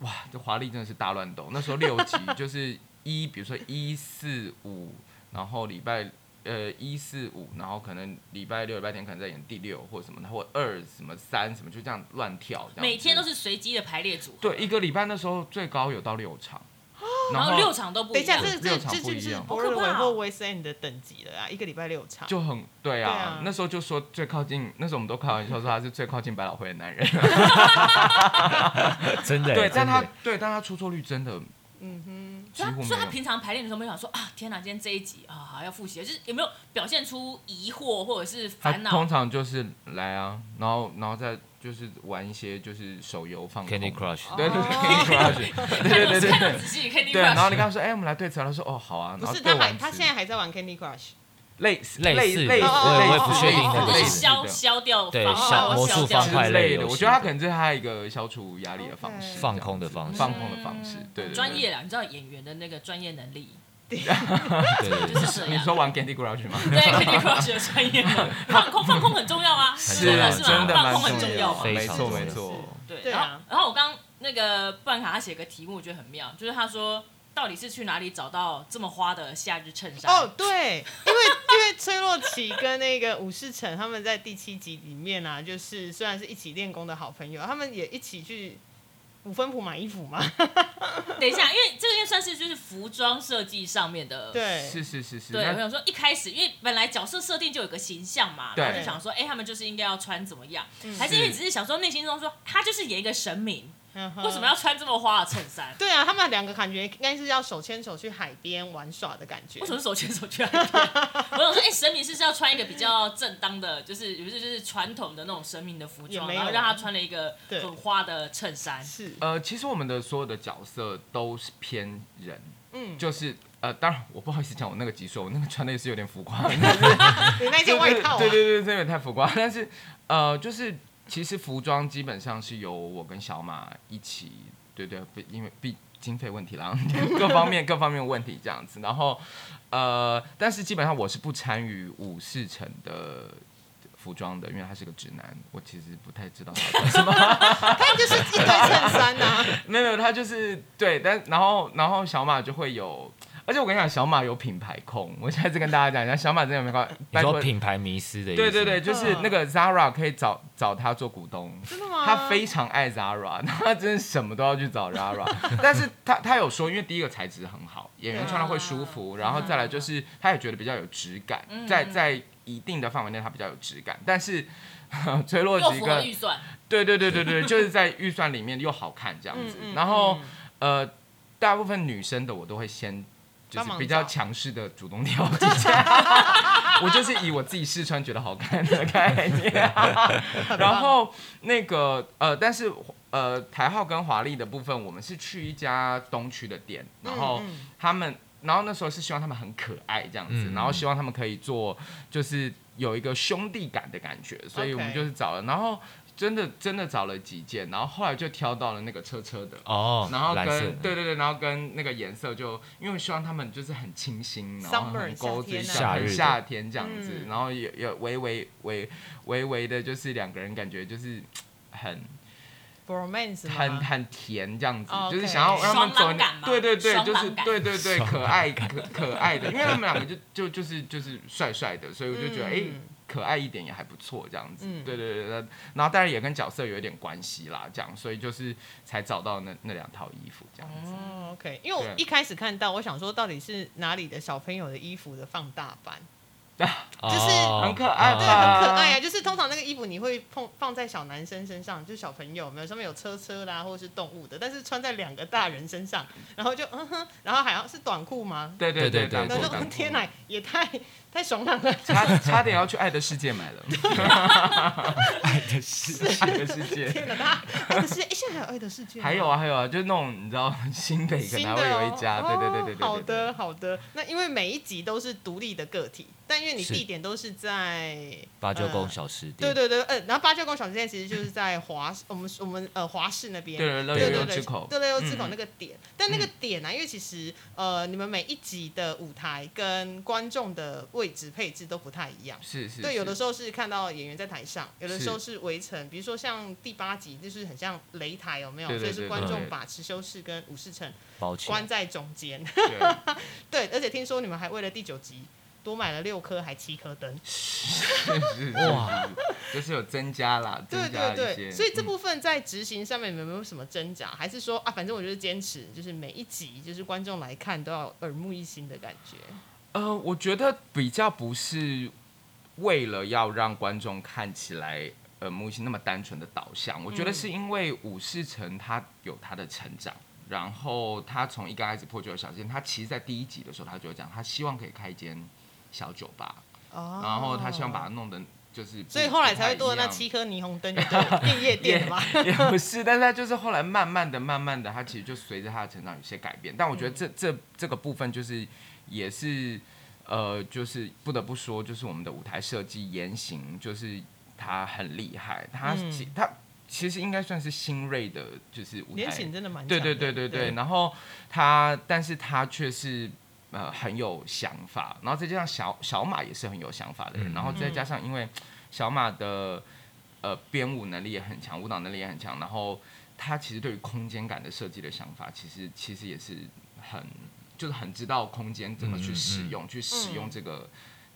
Speaker 2: 哇，这华丽真的是大乱斗，那时候六集 就是一，比如说一四五，然后礼拜。呃，一四五，然后可能礼拜六、礼拜天可能在演第六或什么的，或二什么三什么，就这样乱跳，这样
Speaker 1: 每天都是随机的排列组合，
Speaker 2: 对，一个礼拜那时候最高有到六场，
Speaker 1: 然后六场都不
Speaker 3: 一样。
Speaker 1: 等一下。
Speaker 3: 这这
Speaker 2: 六场
Speaker 3: 这就是
Speaker 2: 不一样。
Speaker 3: 博尔维
Speaker 1: 好可怕哦。
Speaker 3: 或威斯 N 的等级了啊，一个礼拜六场，
Speaker 2: 就很对啊，
Speaker 3: 对啊。
Speaker 2: 那时候就说最靠近，那时候我们都开玩笑说他是最靠近百老汇的男人。
Speaker 5: 真的
Speaker 2: 对，但他
Speaker 5: 的
Speaker 2: 对，但他出错率真的
Speaker 3: 嗯
Speaker 2: 几乎没
Speaker 1: 所以他所以他。平常排练的时候没有想说啊，天哪，今天这一集啊，好要复习，就是有没有表现出疑惑或者是烦恼
Speaker 2: 通？常就是来啊，然后然后再就是玩一些就是手游放空
Speaker 5: Candy Crush，
Speaker 2: 对对，Candy Crush，对对对对对。然后你刚刚说，哎，我们来对词，他说，哦，好啊。
Speaker 3: 不是，
Speaker 2: 然后对
Speaker 3: 他还
Speaker 2: 完词
Speaker 3: 他现在还在玩 Candy Crush，
Speaker 2: 类似
Speaker 5: 类似
Speaker 2: 类似
Speaker 3: 我也我也不
Speaker 5: 确定那个
Speaker 1: 就是消
Speaker 2: 的
Speaker 1: 消掉
Speaker 5: 对
Speaker 1: 方
Speaker 5: 消魔术
Speaker 1: 掉
Speaker 5: 方块
Speaker 2: 之类的，我觉得他可能这是他一个消除压力的方式
Speaker 5: 放空的方式
Speaker 2: 放空的方式，对对对
Speaker 1: 专业啦，你知道演员的那个专业能力
Speaker 5: 对。
Speaker 2: 你说玩 Candy Crush 吗？
Speaker 1: 对，肯定要学专业的，放空放空很重要啊，
Speaker 2: 是
Speaker 1: 真的是吗？放空很重要
Speaker 2: 没错没错。
Speaker 1: 对，然后然后我刚那个布兰卡他写个题目，我觉得很妙，就是他说到底是去哪里找到这么花的夏日衬衫？
Speaker 3: 哦，对，因为 因为崔洛奇跟那个武士成他们在第七集里面啊，就是虽然是一起练功的好朋友，他们也一起去五分铺买衣服嘛。
Speaker 1: 等一下，因为这个应该算是就是服装设计上面的。
Speaker 3: 对，
Speaker 2: 是是是是，
Speaker 1: 对，我
Speaker 2: 那
Speaker 1: 想说一开始，因为本来角色设定就有个形象嘛，
Speaker 2: 对
Speaker 1: 然后就想说，哎、他们就是应该要穿怎么样，
Speaker 3: 嗯
Speaker 1: 还是因为只是想说内心中说他就是演一个神明，为什么要穿这么花的衬衫？
Speaker 3: 对啊，他们两个感觉应该是要手牵手去海边玩耍的感觉。
Speaker 1: 为什么手牵手去海边？我想说，哎、神明是不是要穿一个比较正当的，就是有些就是传统的那种神明的服装，然后让他穿了一个很花的衬衫。
Speaker 3: 是？
Speaker 2: 呃，其实我们的所有的角色都是偏人，
Speaker 3: 嗯，
Speaker 2: 就是呃，当然我不好意思讲我那个集数，我那个穿的也是有点浮夸，
Speaker 3: 你那件外套啊，
Speaker 2: 对 对对，这有点太浮夸。但是呃，就是其实服装基本上是由我跟小马一起，对对，因为毕经费问题啦，各方面各方面问题这样子。然后呃，但是基本上我是不参与五四城的。服装的，因为他是个直男，我其实不太知道他穿什么。
Speaker 3: 他就是一堆衬衫呐、
Speaker 2: 没有没有，他就是对，但然后然后小马就会有，而且我跟你讲，小马有品牌控，我现在再跟大家讲一下，小马真的有没有？
Speaker 5: 你说品牌迷失的意思？
Speaker 2: 对对对，就是那个 Zara 可以找找他做股东，
Speaker 3: 真的吗？
Speaker 2: 他非常爱 Zara，他真的什么都要去找 Zara，但是他他有说，因为第一个材质很好，演员穿了会舒服，然后再来就是他也觉得比较有质感，在在一定的范围内他比较有质感，但是崔洛吉跟
Speaker 1: 预算，
Speaker 2: 对对对对对，就是在预算里面又好看这样子。
Speaker 3: 嗯嗯
Speaker 2: 然后
Speaker 3: 嗯
Speaker 2: 呃，大部分女生的我都会先就是比较
Speaker 3: 找
Speaker 2: 强势的主动挑几件，我就是以我自己试穿觉得好看的概念。然后那个呃，但是呃，台号跟华丽的部分，我们是去一家东区的店，然后
Speaker 3: 嗯
Speaker 2: 他们。然后那时候是希望他们很可爱这样子，
Speaker 5: 嗯
Speaker 2: 然后希望他们可以做，就是有一个兄弟感的感觉，所以我们就是找了，然后真的真的找了几件，然后后来就挑到了那个车车的，
Speaker 5: 哦，
Speaker 2: 然后跟对对对，然后跟那个颜色就，因为希望他们就是很清新，然后很勾子，
Speaker 3: 夏
Speaker 5: 天啊。
Speaker 2: 很夏天这样子，
Speaker 3: 嗯。
Speaker 2: 然后有有微微微微微的，就是两个人感觉就是很很很甜这样子，
Speaker 3: 哦
Speaker 2: 就是想要让他们走对对对，就是对对对，可爱可可爱的，因为他们两个就就就是就是帅帅的，所以我就觉得哎、可爱一点也还不错这样子，
Speaker 3: 嗯。
Speaker 2: 对对对对，然后当然也跟角色有一点关系啦，这样，所以就是才找到那那两套衣服这样子。
Speaker 3: 哦，OK，因为我一开始看到，我想说到底是哪里的小朋友的衣服的放大版，就是
Speaker 5: 哦。
Speaker 2: 很可爱
Speaker 3: 对，
Speaker 2: 吧
Speaker 3: 很可爱啊。就是通常那个衣服你会碰放在小男生身上，就是小朋友，没有上面有车车啦，或者是动物的，但是穿在两个大人身上，然后就嗯哼，然后还要是短裤吗？
Speaker 2: 对对
Speaker 5: 对对
Speaker 2: 当
Speaker 3: 然后就
Speaker 2: 过当过
Speaker 3: 嗯天哪，也太太爽朗了。
Speaker 2: 差差点要去爱的世界买了，爱的世爱的世界。
Speaker 3: 天哪，他爱的世界，哎，现在还有爱的世界？
Speaker 2: 还有啊，还有啊，就是那种你知道新北可
Speaker 3: 新
Speaker 2: 能还会有一家，对对对对对对。
Speaker 3: 好的，好的。那因为每一集都是独立的个体，但因为你地点都是在
Speaker 5: 八九宫
Speaker 3: 呃
Speaker 5: 小吃店，
Speaker 3: 对对对，嗯，然后八九宫小吃店其实就是在华，我们我们呃华市那边，
Speaker 2: 对对
Speaker 3: 对对对
Speaker 2: 口，
Speaker 3: 对乐悠之口
Speaker 2: 嗯。
Speaker 3: 那个点，但那个点呢、因为其实呃你们每一集的舞台跟观众的位置配置都不太一样。
Speaker 2: 是是，
Speaker 3: 对，有的时候是看到演员在台上，有的时候是围城，比如说像第八集就是很像擂台，有没有？所以是观众把持修士跟武士城。关在中间。
Speaker 2: 对
Speaker 3: 对，而且听说你们还为了第九集多买了六颗还七颗灯。
Speaker 2: 哇，就是有增加啦，
Speaker 3: 对对对，所以这
Speaker 2: 嗯
Speaker 3: 部分在执行上面有没有什么挣扎？还是说啊，反正我就是坚持，就是每一集就是观众来看都要耳目一新的感觉。
Speaker 2: 呃，我觉得比较不是为了要让观众看起来呃木星那么单纯的导向，我觉得
Speaker 3: 嗯
Speaker 2: 是因为武士城他有他的成长。然后他从一刚开始破旧的小店，他其实，在第一集的时候，他就有讲，他希望可以开一间小酒吧，
Speaker 3: 哦
Speaker 2: 然后他希望把它弄得就是，
Speaker 3: 所以后来才会多了那七颗霓虹灯，变夜店嘛。
Speaker 2: 也不是，但是他就是后来慢慢的、慢慢的，他其实就随着他的成长有些改变。但我觉得这这这个部分就是也是呃，就是不得不说，就是我们的舞台设计言行，就是他很厉害，他
Speaker 3: 嗯。
Speaker 2: 其、他其实应该算是新锐的，就是舞台
Speaker 3: 连请真的蛮
Speaker 2: 对对对对对，然后他，但是他却是呃很有想法，然后再加上小小马也是很有想法的人，
Speaker 5: 嗯。
Speaker 2: 然后再加上因为小马的呃编舞能力也很强，舞蹈能力也很强，然后他其实对于空间感的设计的想法，其实其实也是很就是很知道空间怎么去使用，去使用这个。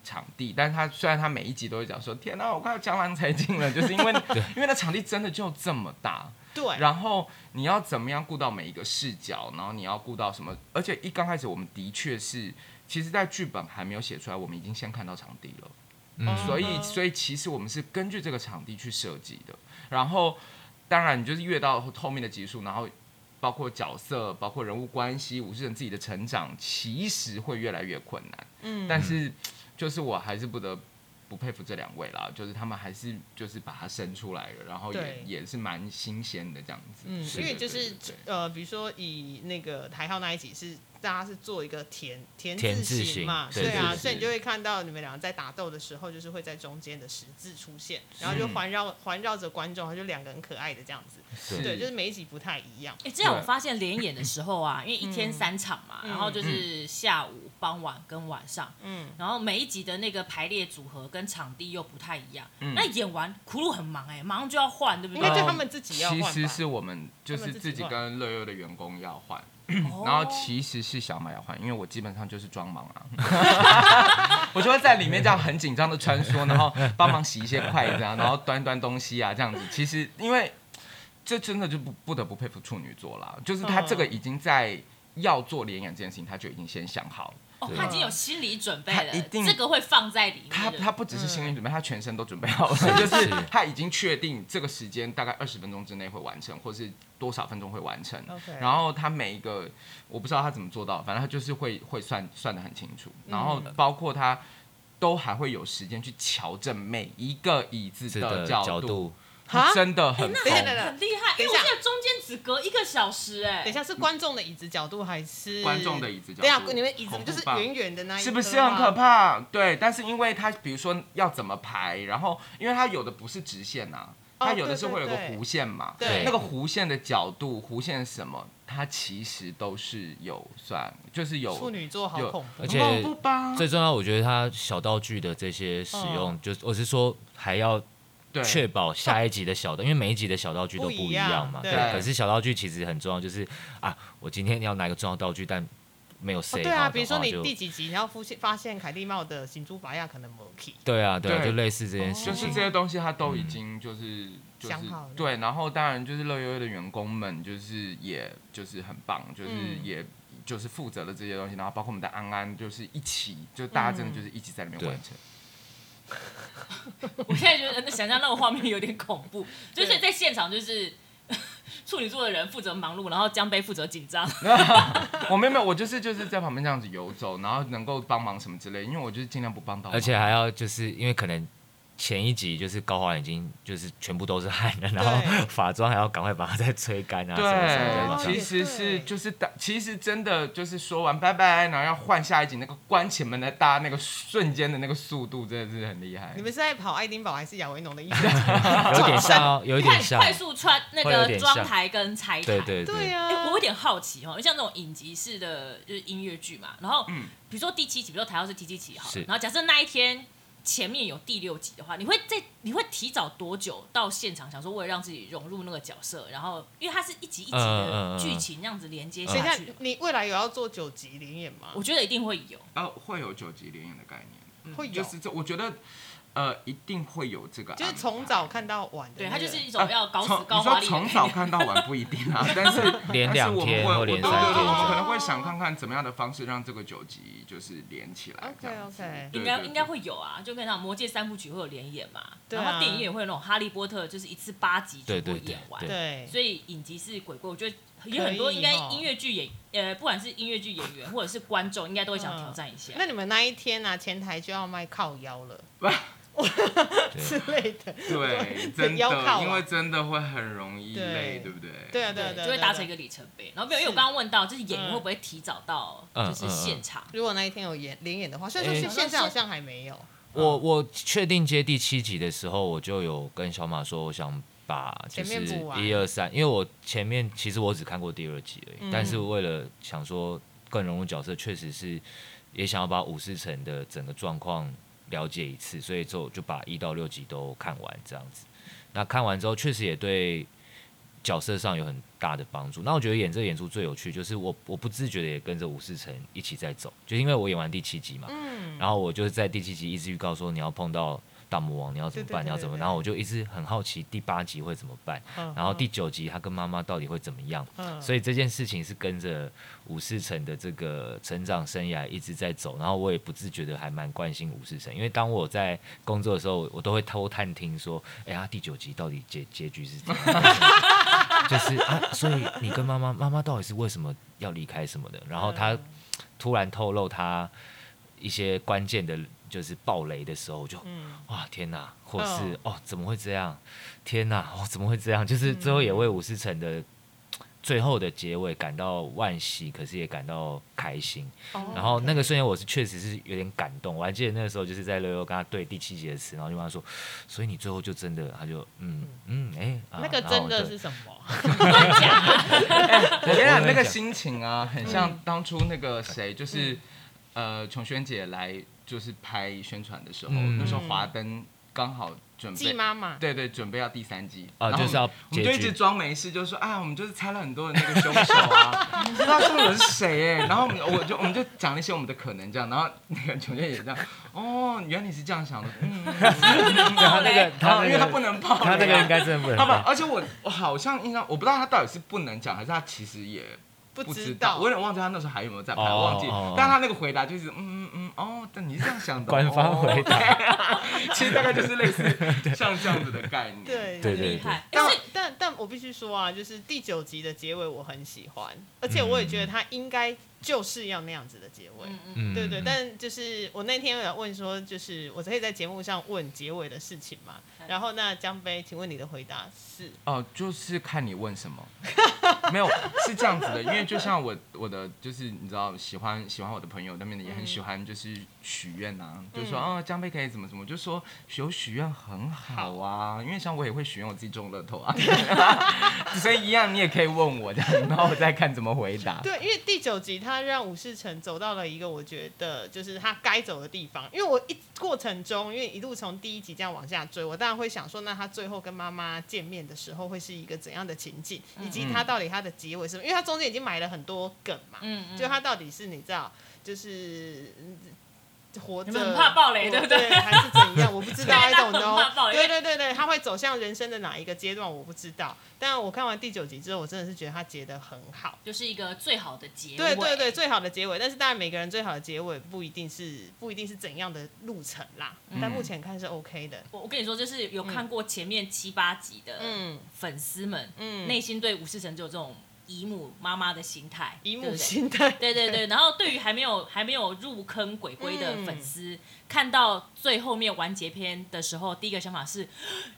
Speaker 2: 场地，但是他虽然他每一集都会讲说，天哪、我快要江郎才尽了，就是因为 因为那场地真的就这么大，
Speaker 3: 对，
Speaker 2: 然后你要怎么样顾到每一个视角，然后你要顾到什么？而且一刚开始我们的确是，其实，在剧本还没有写出来，我们已经先看到场地了。
Speaker 5: 嗯
Speaker 2: 所以，
Speaker 3: 嗯
Speaker 2: 所以其实我们是根据这个场地去设计的。然后，当然你就是越到后面的集数，然后包括角色、包括人物关系、武士人自己的成长，其实会越来越困难。
Speaker 3: 嗯
Speaker 2: 但是，就是我还是不得不佩服这两位啦，就是他们还是就是把它生出来了，然后也也是蛮新鲜的这样子。
Speaker 3: 嗯，因为就是呃，比如说以那个台号那一集是大家是做一个田田
Speaker 5: 田字
Speaker 3: 字
Speaker 5: 形
Speaker 3: 嘛，
Speaker 5: 对
Speaker 3: 对啊，所以你就会看到你们两个在打斗的时候，就是会在中间的十字出现，然后就
Speaker 2: 嗯。
Speaker 3: 环绕环绕着观众，然后就两个很可爱的这样子，对，就是每一集不太一样，
Speaker 1: 哎、这样我发现连演的时候啊，因为一天三场嘛，
Speaker 3: 嗯。
Speaker 1: 然后就是下午、傍晚跟晚上，
Speaker 3: 嗯，
Speaker 1: 然后每一集的那个排列组合跟场地又不太一样。
Speaker 2: 嗯。
Speaker 1: 那演完，苦鲁很忙哎、马上就要换，对不
Speaker 3: 应
Speaker 1: 对？
Speaker 3: 该就他们自己要换，
Speaker 2: 其实是我们就是自己跟乐优的员工要换，
Speaker 1: 哦
Speaker 2: 然后其实是小马要换，因为我基本上就是装忙啊，我就会在里面这样很紧张的穿梭，然后帮忙洗一些筷子啊，然后端端东西啊这样子。其实因为这真的就不不得不佩服处女座啦，就是他这个已经在要做联演这件事情，他就已经先想好了。
Speaker 1: 哦，他已经有心理准备了
Speaker 2: 一，定
Speaker 1: 这个会放在里面。
Speaker 2: 他他不只是心理
Speaker 3: 嗯
Speaker 2: 准备，他全身都准备好了，就是他已经确定这个时间大概二十分钟之内会完成，或是多少分钟会完成。然后他每一个我不知道他怎么做到，反正他就是会会算算的很清楚，然后
Speaker 3: 嗯
Speaker 2: 包括他都还会有时间去调整每一个椅子
Speaker 5: 的
Speaker 2: 角
Speaker 5: 角度，
Speaker 2: 真的很。
Speaker 1: 很厉害，因为我记得中间只隔一个小时哎、
Speaker 3: 等一下是观众的椅子角度还是？
Speaker 2: 观众的椅子角度。
Speaker 3: 对啊，你们椅子就是
Speaker 2: 恐怖吧
Speaker 3: 圆圆的那一
Speaker 2: 是不是很可？怕？对，但是因为它比如说要怎么排，然后因为它有的不是直线呐、
Speaker 3: 哦
Speaker 2: 它有的是会有个弧线嘛，
Speaker 3: 对。
Speaker 2: 那个弧线的角度、弧线什么，它其实都是有算，就是有
Speaker 3: 处女座好
Speaker 2: 有
Speaker 3: 恐怖。
Speaker 5: 而，且
Speaker 2: 恐怖吧？
Speaker 5: 最重要，我觉得它小道具的这些使用，
Speaker 3: 嗯。
Speaker 5: 就我是说还要
Speaker 2: 对，
Speaker 5: 确保下一集的小道，因为每一集的小道具都不一样嘛。
Speaker 2: 对
Speaker 5: 可是小道具其实很重要，就是啊，我今天要拿一个重要道具，但没有
Speaker 3: 哦
Speaker 5: say
Speaker 3: 对啊，比如说你第几集，你要发现发现凯蒂帽的行珠拔亚可能没 key，
Speaker 5: 对啊，对啊，就类似这件事情
Speaker 2: 就是这。些东西，它都已经就是、就是
Speaker 3: 想好了
Speaker 2: 对，然后当然就是乐悠悠的员工们，就是也就是很棒，就是
Speaker 3: 嗯
Speaker 2: 也。就是负责了这些东西，然后包括我们的安安，就是一起，就大家真的就是一起在里面完成。
Speaker 1: 我现在觉得那想象那个画面有点恐怖，就是在现场就是 处女座的人负责忙碌，然后江杯负责紧张。
Speaker 2: 我没有没有，我就是就是在旁边这样子游走，然后能够帮忙什么之类，因为我就是尽量不帮到忙。
Speaker 5: 而且还要就是因为可能前一集就是高华已经就是全部都是汗了，然后
Speaker 3: 对。
Speaker 5: 法妆还要赶快把它再吹干啊，什么什么
Speaker 2: 对，其实是就是大，其实真的就是说完拜拜，然后要换下一集那个关起门来搭那个瞬间的那个速度，真的是很厉害。
Speaker 3: 你。们是在跑爱丁堡还是亚维农的衣服？
Speaker 5: 有点像哦，有一点像，
Speaker 1: 快快速穿那个妆台跟拆台。
Speaker 5: 对对。
Speaker 3: 对啊，
Speaker 1: 哎、我有点好奇哦，像那种影集式的就是音乐剧嘛，然后、
Speaker 2: 嗯。
Speaker 1: 比如说第七集，比如说台号是第七集好了，然后假设那一天前面有第六集的话，你会在你会提早多久到现场，想说为了让自己融入那个角色，然后因为它是一集一集的
Speaker 5: 嗯
Speaker 1: 剧情那样子连接
Speaker 3: 下
Speaker 1: 去，，
Speaker 3: 你未来有要做九集连演吗？
Speaker 1: 我觉得一定会有。
Speaker 2: 啊，会有九集连演的概念，
Speaker 3: 会有，
Speaker 2: 就是这，我觉得呃一定会有这个，
Speaker 3: 就是从早看到晚的
Speaker 1: 对，
Speaker 3: 那个。
Speaker 1: 它就是一种要搞死高华丽的
Speaker 2: 你说从早看到晚不一定啊，但是
Speaker 5: 连两天或连
Speaker 2: 会我对
Speaker 5: 三天
Speaker 2: 对对我们可能会想看看怎么样的方式让这个九集就是连起来。这
Speaker 3: OK OK，
Speaker 1: 应该应该会有啊，就跟那《魔戒》三部曲会有连演嘛，然后电影也会有那种《哈利波特》，就是一次八集全部
Speaker 5: 对对对
Speaker 1: 演完。
Speaker 5: 对
Speaker 3: 对，
Speaker 1: 所以影集是鬼故，我觉得有很多应该
Speaker 3: 哦
Speaker 1: 音乐剧演呃，不管是音乐剧演员或者是观众，应该都会想挑战一下。
Speaker 3: 那你们那一天呢、啊，前台就要卖靠腰了。之类的。
Speaker 2: 对，真的，因为真的会很容易累，对不对？
Speaker 3: 对啊，对啊，对啊，
Speaker 1: 就会达成一
Speaker 3: 个。
Speaker 1: 里程碑。然后没有，因为我刚刚问到，就是演员
Speaker 3: 嗯
Speaker 1: 会不会提早到
Speaker 5: 嗯
Speaker 1: 就是现场？
Speaker 3: 如果那一天有演连演的话，所以说是现在好像还没有。
Speaker 5: 我我确定接第七集的时候，我就有跟小马说，我想把就是一二三，因为我前面其实我只看过第二集而已，
Speaker 3: 嗯
Speaker 5: 但是为了想说更融入角色，确实是也想要把武士城的整个状况了解一次，所以就就把一到六集都看完这样子。那看完之后，确实也对角色上有很大的帮助。那我觉得演这个演出最有趣，就是我我不自觉的也跟着吴世成一起在走，就因为我演完第七集嘛，
Speaker 3: 嗯，
Speaker 5: 然后我就是在第七集一直预告说你要碰到大魔王，你要怎么办？你要怎么？然后我就一直很好奇第八集会怎么办，然后第九集他跟妈妈到底会怎么样？
Speaker 3: 嗯
Speaker 5: 所以这件事情是跟着武士城的这个成长生涯一直在走，然后我也不自觉的还蛮关心武士城，因为当我在工作的时候，我都会偷探听说，哎、呀，第九集到底结结局是怎样？就是啊，所以你跟妈妈，妈妈到底是为什么要离开什么的？然后他
Speaker 3: 嗯
Speaker 5: 突然透露他一些关键的，就是暴雷的时候，我就
Speaker 3: 嗯
Speaker 5: 哇天哪，或是、
Speaker 3: 嗯
Speaker 5: 哦怎么会这样？天哪，哦怎么会这样？就是最后也为武士城的最后的结尾感到惋惜，可是也感到开心。
Speaker 3: 哦
Speaker 5: 然后那个瞬间我是确实是有点感动，我还记得那个时候就是在六六跟他对第七集的词，然后就跟他说，所以你最后就真的，他就嗯嗯哎、啊
Speaker 3: 那个真的
Speaker 5: 是
Speaker 3: 什么？
Speaker 2: 我跟你讲，
Speaker 5: 我跟你讲
Speaker 2: 那个心情啊，很像当初那个谁，就是呃，琼轩姐来就是拍宣传的时候，
Speaker 5: 嗯。
Speaker 2: 那时候华灯刚好准备，
Speaker 3: 季妈妈。
Speaker 2: 对对，准备要第三季
Speaker 5: 啊
Speaker 2: 然后
Speaker 5: 就是要
Speaker 2: 我们就
Speaker 5: 结
Speaker 2: 一直装没事，就说啊，我们就是猜了很多的那个凶手啊，不知道凶手是谁哎，然后我们我就我们就讲了一些我们的可能这样，然后那个琼姐也这样，哦，原来你是这样想的，嗯，嗯嗯
Speaker 5: 他那个他那
Speaker 2: 因为他
Speaker 5: 个
Speaker 2: 不能爆雷啊，
Speaker 5: 他那个应该真的不能
Speaker 2: 他把，
Speaker 5: 放
Speaker 2: 而且我我好像印象，我不知道他到底是不能讲，还是他其实也
Speaker 3: 不
Speaker 2: 不知
Speaker 3: 知道。
Speaker 2: 我有点忘记他那时候还有没有在拍，
Speaker 5: 哦
Speaker 2: 忘记
Speaker 5: 哦。
Speaker 2: 但他那个回答就是嗯嗯嗯哦，但你是这样想的哦，
Speaker 5: 官方回答。
Speaker 2: 哦其实大概就是类似 像这样子的概念。
Speaker 3: 对
Speaker 5: 对对
Speaker 1: 厉害，
Speaker 3: 但
Speaker 1: 但
Speaker 3: 但但我必须说啊，就是第九集的结尾我很喜欢，而且我也觉得他应该就是要那样子的结尾。
Speaker 1: 嗯嗯，
Speaker 5: 嗯
Speaker 3: 对对，但就是我那天有问说，就是我可以在节目上问结尾的事情嘛？然后那江杯，请问你的回答是？
Speaker 2: 哦，就是看你问什么，没有是这样子的，因为就像我我的就是你知道喜欢喜欢我的朋友那边的也很喜欢就是许愿啊，就是说
Speaker 3: 嗯
Speaker 2: 哦江贝可以怎么怎么，我就说有许愿很好啊，因为像我也会许愿我自己中乐透啊，所以一样你也可以问我这样，然后我再看怎么回答。
Speaker 3: 对，因为第九集他让武士成走到了一个我觉得就是他该走的地方。因为我一过程中，因为一路从第一集这样往下追，我当然会想说，那他最后跟妈妈见面的时候会是一个怎样的情景，以及他到底他的结尾是什么？因为他中间已经埋了很多梗嘛，
Speaker 1: 嗯嗯
Speaker 3: 就他到底是你知道，就是。嗯活着，
Speaker 1: 怕暴雷
Speaker 3: 我
Speaker 1: 对不对
Speaker 3: 还是怎样？我不知道 don't
Speaker 1: 他很怕爆
Speaker 3: know。
Speaker 1: 雷
Speaker 3: 对对对对，他会走向人生的哪一个阶段，我不知道。但我看完第九集之后，我真的是觉得他结得很好。
Speaker 1: 就是一个最好的结尾。
Speaker 3: 对对对，最好的结尾。但是当然每个人最好的结尾不一定是不一定是怎样的路程啦，但目前看是 OK 的。
Speaker 1: 我我跟你说，就是有看过前面七八集的
Speaker 3: 嗯
Speaker 1: 粉丝们，
Speaker 3: 嗯，
Speaker 1: 内心对吴世成就有这种姨母妈妈的心态，
Speaker 3: 姨母
Speaker 1: 对不对
Speaker 3: 心态，
Speaker 1: 对对对，然后对于还没有还没有入坑鬼鬼的粉丝，看到最后面完结篇的时候，第一个想法是：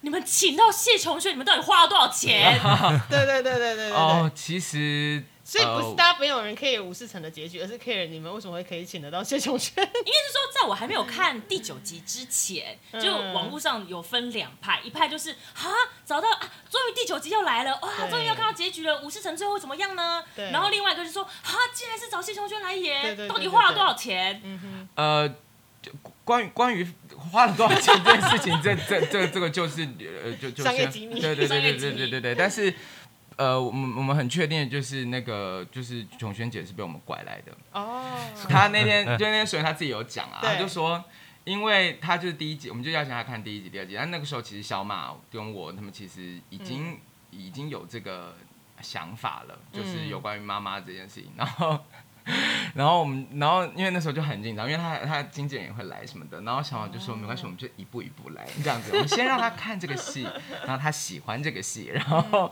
Speaker 1: 你们请到谢琼轩，你们到底花了多少钱？
Speaker 3: 对对对对对对对。
Speaker 2: 哦，其实
Speaker 3: 所以不是
Speaker 2: 呃
Speaker 3: 大家没有人 care 武士城的结局，而是 care 你们为什么会可以请得到谢琼轩。
Speaker 1: 应该是说，在我还没有看第九集之前，
Speaker 3: 嗯
Speaker 1: 就网络上有分两派，一派就是哈找到啊，终于第九集要来了，哇，终于要看到结局了，武士城最后会怎么样呢？
Speaker 3: 对
Speaker 1: 然后另外一个就是说，哈，竟然是找谢琼轩来演，
Speaker 3: 对对对
Speaker 1: 到底花了多少钱？
Speaker 3: 嗯哼，
Speaker 2: 呃，就关于关于花了多少钱这件事情，这这这这个就是呃就就先
Speaker 3: 商业机密
Speaker 2: 对对对对对对对，但是。呃，我们我们很确定，就是那个，就是琼轩姐是被我们拐来的。
Speaker 3: 哦，
Speaker 2: 她那天就那天所以她自己有讲啊，她就说，因为她就是第一集，我们就邀请她看第一集、第二集。但那个时候其实小马跟我他们其实已经、
Speaker 3: 嗯
Speaker 2: 已经有这个想法了，就是
Speaker 3: 嗯
Speaker 2: 有关于妈妈这件事情。然后 然后我们，然后因为那时候就很紧张，因为他他经纪人也会来什么的，然后小宝就说没关系，我们就一步一步来这样子，我们先让他看这个戏，然后他喜欢这个戏，然后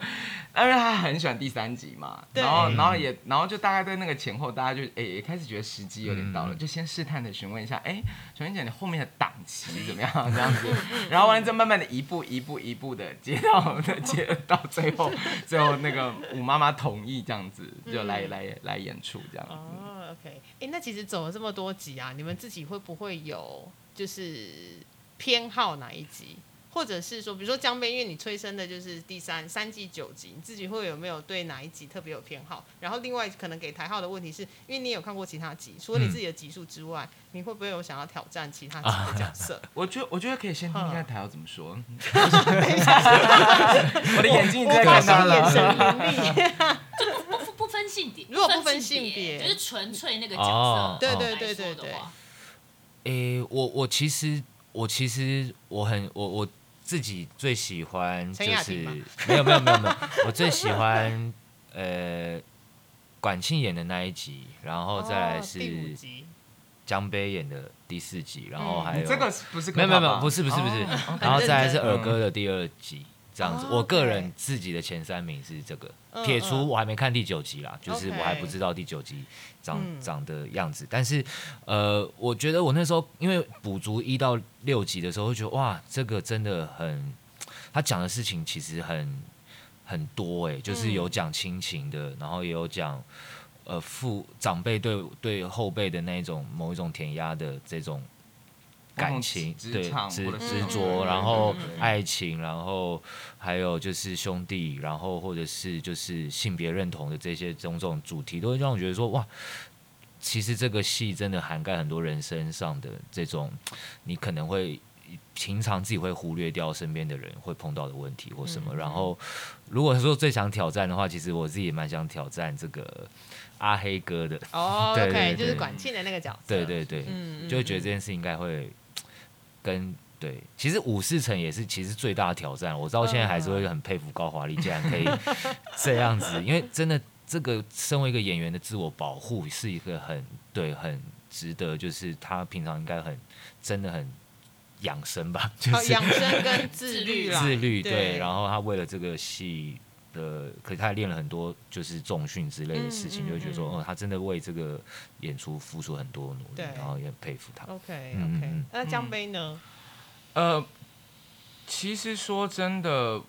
Speaker 2: 因为他很喜欢第三集嘛，
Speaker 3: 对。
Speaker 2: 然后然后也然后就大概在那个前后，大家就哎也开始觉得时机有点到了，就先试探的询问一下，哎，小燕姐你后面的档期怎么样？这样子，然后完了之后慢慢的一步一步一步的接到的接到最后最后那个五妈妈同意这样子就来来来演出这样子。
Speaker 3: 哦，OK，哎、那其实走了这么多集啊，你们自己会不会有就是偏好哪一集？或者是说，比如说江边，因为你催生的就是第三三季九集，你自己会有没有对哪一集特别有偏好？然后另外可能给台号的问题是，因为你有看过其他集，除了你自己的集数之外，你会不会有想要挑战其他集的角色？
Speaker 2: 我觉得我觉得可以先听听看台要怎么说。我的眼睛已经看他
Speaker 3: 现眼神
Speaker 2: 了。
Speaker 3: 凌厉。
Speaker 1: 不不不分性别，
Speaker 3: 如果不分
Speaker 1: 分
Speaker 3: 性别
Speaker 1: 就是纯粹那个角
Speaker 5: 哦
Speaker 1: 色。
Speaker 3: 对对对对对
Speaker 5: 诶、我我其实我其实我很我我自己最喜欢就是没有没有没有没有，我最喜欢 呃管庆演的那一集，然后再来是
Speaker 3: 集，
Speaker 5: 江杯演的第四集，然后
Speaker 3: 嗯
Speaker 5: 还有、
Speaker 2: 你这个是不是
Speaker 5: 没有没有没有不
Speaker 2: 是
Speaker 5: 是不是不是，
Speaker 3: 哦
Speaker 5: 然后再来是
Speaker 3: 很
Speaker 5: 儿歌的第二集。这样子，
Speaker 3: 哦
Speaker 5: 我个人自己的前三名是这个，
Speaker 3: 嗯
Speaker 5: 撇除
Speaker 3: 嗯。
Speaker 5: 我还没看第九集啦，就是我还不知道第九集长、
Speaker 3: 嗯。
Speaker 5: 长的样子。但是，呃，我觉得我那时候因为补足一到六集的时候，会觉得哇，这个真的很，他讲的事情其实很很多哎、就是有讲亲情的，然后也有讲呃父长辈对对后辈的那种某一种填压的这种感情，对执执着，
Speaker 3: 嗯
Speaker 5: 然后爱情，然后还有就是兄弟，然后或者是就是性别认同的这些种种主题，都会让我觉得说哇。其实这个戏真的涵盖很多人身上的这种，你可能会平常自己会忽略掉身边的人会碰到的问题或什么。
Speaker 3: 嗯
Speaker 5: 然后，如果说最想挑战的话，其实我自己也蛮想挑战这个阿黑哥的。
Speaker 3: 哦
Speaker 5: 对 对
Speaker 3: ，OK，
Speaker 5: 对
Speaker 3: 就是管庆的那个角色。
Speaker 5: 对对对，
Speaker 3: 嗯，嗯
Speaker 5: 就会觉得这件事应该会跟对，其实五四层也是其实最大的挑战。我到现在还是会很佩服高华丽，竟然可以 这样子，因为真的这个身为一个演员的自我保护是一个很对很值得，就是他平常应该很真的很养生吧，就是
Speaker 3: 哦养生跟 自律啦，
Speaker 5: 自律
Speaker 3: 对，
Speaker 5: 对，然后他为了这个戏。的，可是他还练了很多就是重训之类的事情，
Speaker 3: 嗯嗯
Speaker 5: 就会觉得说，
Speaker 3: 嗯
Speaker 5: 哦，他真的为这个演出付出很多努力，然后也很佩服他。
Speaker 3: OK
Speaker 5: 嗯
Speaker 3: OK，
Speaker 5: 嗯
Speaker 3: 那江杯呢？
Speaker 2: 呃，其实说真的，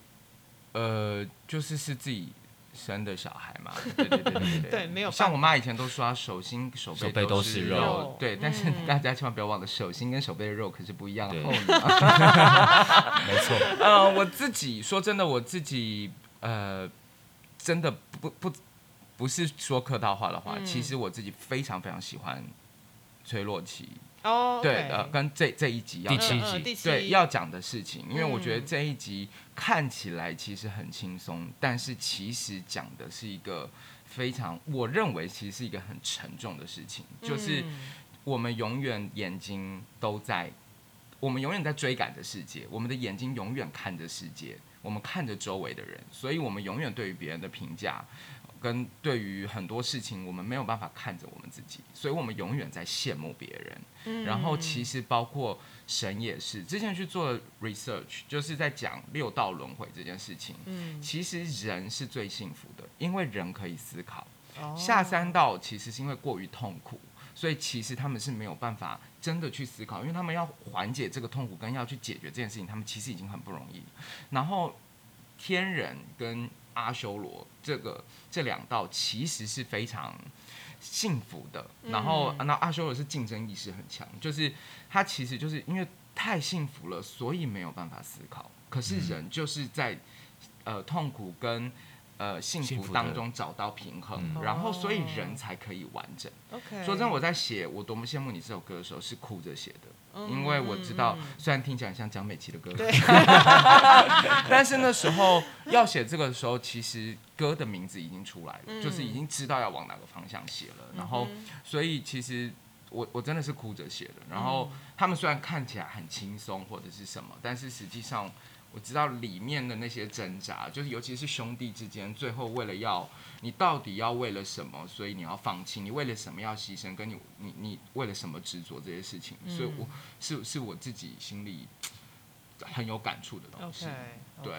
Speaker 2: 呃，就是是自己生的小孩嘛，对对对对 对
Speaker 3: 对没有
Speaker 2: 像我妈以前都说，她手心手背
Speaker 5: 手背都是
Speaker 2: 是
Speaker 3: 肉
Speaker 2: 对，但是
Speaker 3: 嗯
Speaker 2: 大家千万不要忘了，手心跟手背的肉可是不一样厚的。
Speaker 5: 没错，
Speaker 2: 呃，我自己说真的，我自己呃，真的不不不是说客套话的话，
Speaker 3: 嗯。
Speaker 2: 其实我自己非常非常喜欢崔洛奇，
Speaker 3: 哦，
Speaker 2: 对呃，跟这这一集要
Speaker 5: 第七
Speaker 3: 嗯嗯
Speaker 5: 集。
Speaker 3: 第七。
Speaker 2: 对要讲的事情，因为我觉得
Speaker 3: 嗯。
Speaker 2: 这一集看起来其实很轻松，但是其实讲的是一个非常，我认为其实是一个很沉重的事情，就是
Speaker 3: 嗯
Speaker 2: 我们永远眼睛都在，我们永远在追赶着世界，我们的眼睛永远看着世界，我们看着周围的人，所以我们永远对于别人的评价。跟对于很多事情，我们没有办法看着我们自己，所以我们永远在羡慕别人。
Speaker 3: 嗯
Speaker 2: 然后其实包括神也是，之前去做 research，就是在讲六道轮回这件事情。
Speaker 3: 嗯
Speaker 2: 其实人是最幸福的，因为人可以思考。
Speaker 3: 哦
Speaker 2: 下三道其实是因为过于痛苦，所以其实他们是没有办法真的去思考，因为他们要缓解这个痛苦跟要去解决这件事情，他们其实已经很不容易。然后天人跟阿修罗这个这两道其实是非常幸福的，然后
Speaker 3: 嗯
Speaker 2: 那阿修罗是竞争意识很强，就是他其实就是因为太幸福了，所以没有办法思考。可是人就是在呃痛苦跟呃幸
Speaker 5: 幸福
Speaker 2: 当中找到平衡，
Speaker 5: 嗯。
Speaker 2: 然后所以
Speaker 3: 哦
Speaker 2: 人才可以完整。
Speaker 3: OK，
Speaker 2: 说真的，我在写《我多么羡慕你》这首歌的时候是哭着写的，
Speaker 3: 嗯。
Speaker 2: 因为我知道
Speaker 3: 嗯嗯
Speaker 2: 虽然听起来像江美琪的歌，但是那时候要写这个的时候，其实歌的名字已经出来了，
Speaker 3: 嗯。
Speaker 2: 就是已经知道要往哪个方向写了，然后
Speaker 3: 嗯
Speaker 2: 所以其实我我真的是哭着写的。然后
Speaker 3: 嗯。
Speaker 2: 他们虽然看起来很轻松或者是什么，但是实际上我知道里面的那些挣扎，就是尤其是兄弟之间，最后为了要你到底要为了什么，所以你要放弃，你为了什么要牺牲，跟你你你为了什么执着这些事情，所以我是是我自己心里很有感触的东西。对。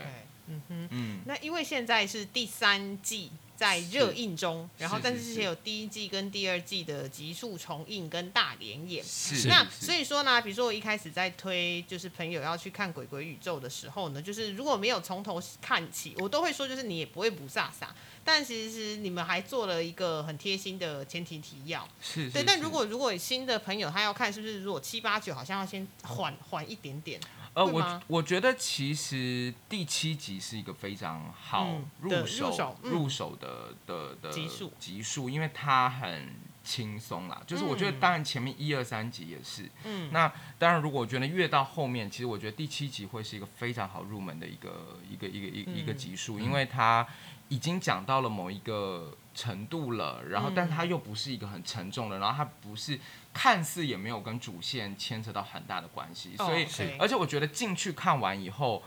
Speaker 3: 嗯哼。
Speaker 2: 嗯，
Speaker 3: 那因为现在是第三季在热映中，然后但是之前有第一季跟第二季的集数重映跟大连演。
Speaker 2: 是
Speaker 3: 那所以说呢，比如说我一开始在推，就是朋友要去看《鬼鬼宇宙》的时候呢，就是如果没有从头看起，我都会说，就是你也不会不飒飒。但其实你们还做了一个很贴心的前提提要，对。
Speaker 2: 是是是
Speaker 3: 但如果如果新的朋友他要看，是不是如果七八九好像要先缓缓一点点？
Speaker 2: 呃，我我觉得其实第七集是一个非常好
Speaker 3: 入
Speaker 2: 入手、
Speaker 3: 嗯。
Speaker 2: 入手的的的
Speaker 3: 集数。
Speaker 2: 集数，因为它很轻松啦。就是我觉得，
Speaker 3: 嗯。
Speaker 2: 当然前面一二三集也是，
Speaker 3: 嗯，
Speaker 2: 那当然如果我觉得越到后面，其实我觉得第七集会是一个非常好入门的一个一个一个一个一个
Speaker 3: 嗯。
Speaker 2: 集数，因为它已经讲到了某一个程度了，然后但它又不是一个很沉重的，然后它不是看似也没有跟主线牵扯到很大的关系，所以
Speaker 3: 哦
Speaker 2: 而且我觉得进去看完以后，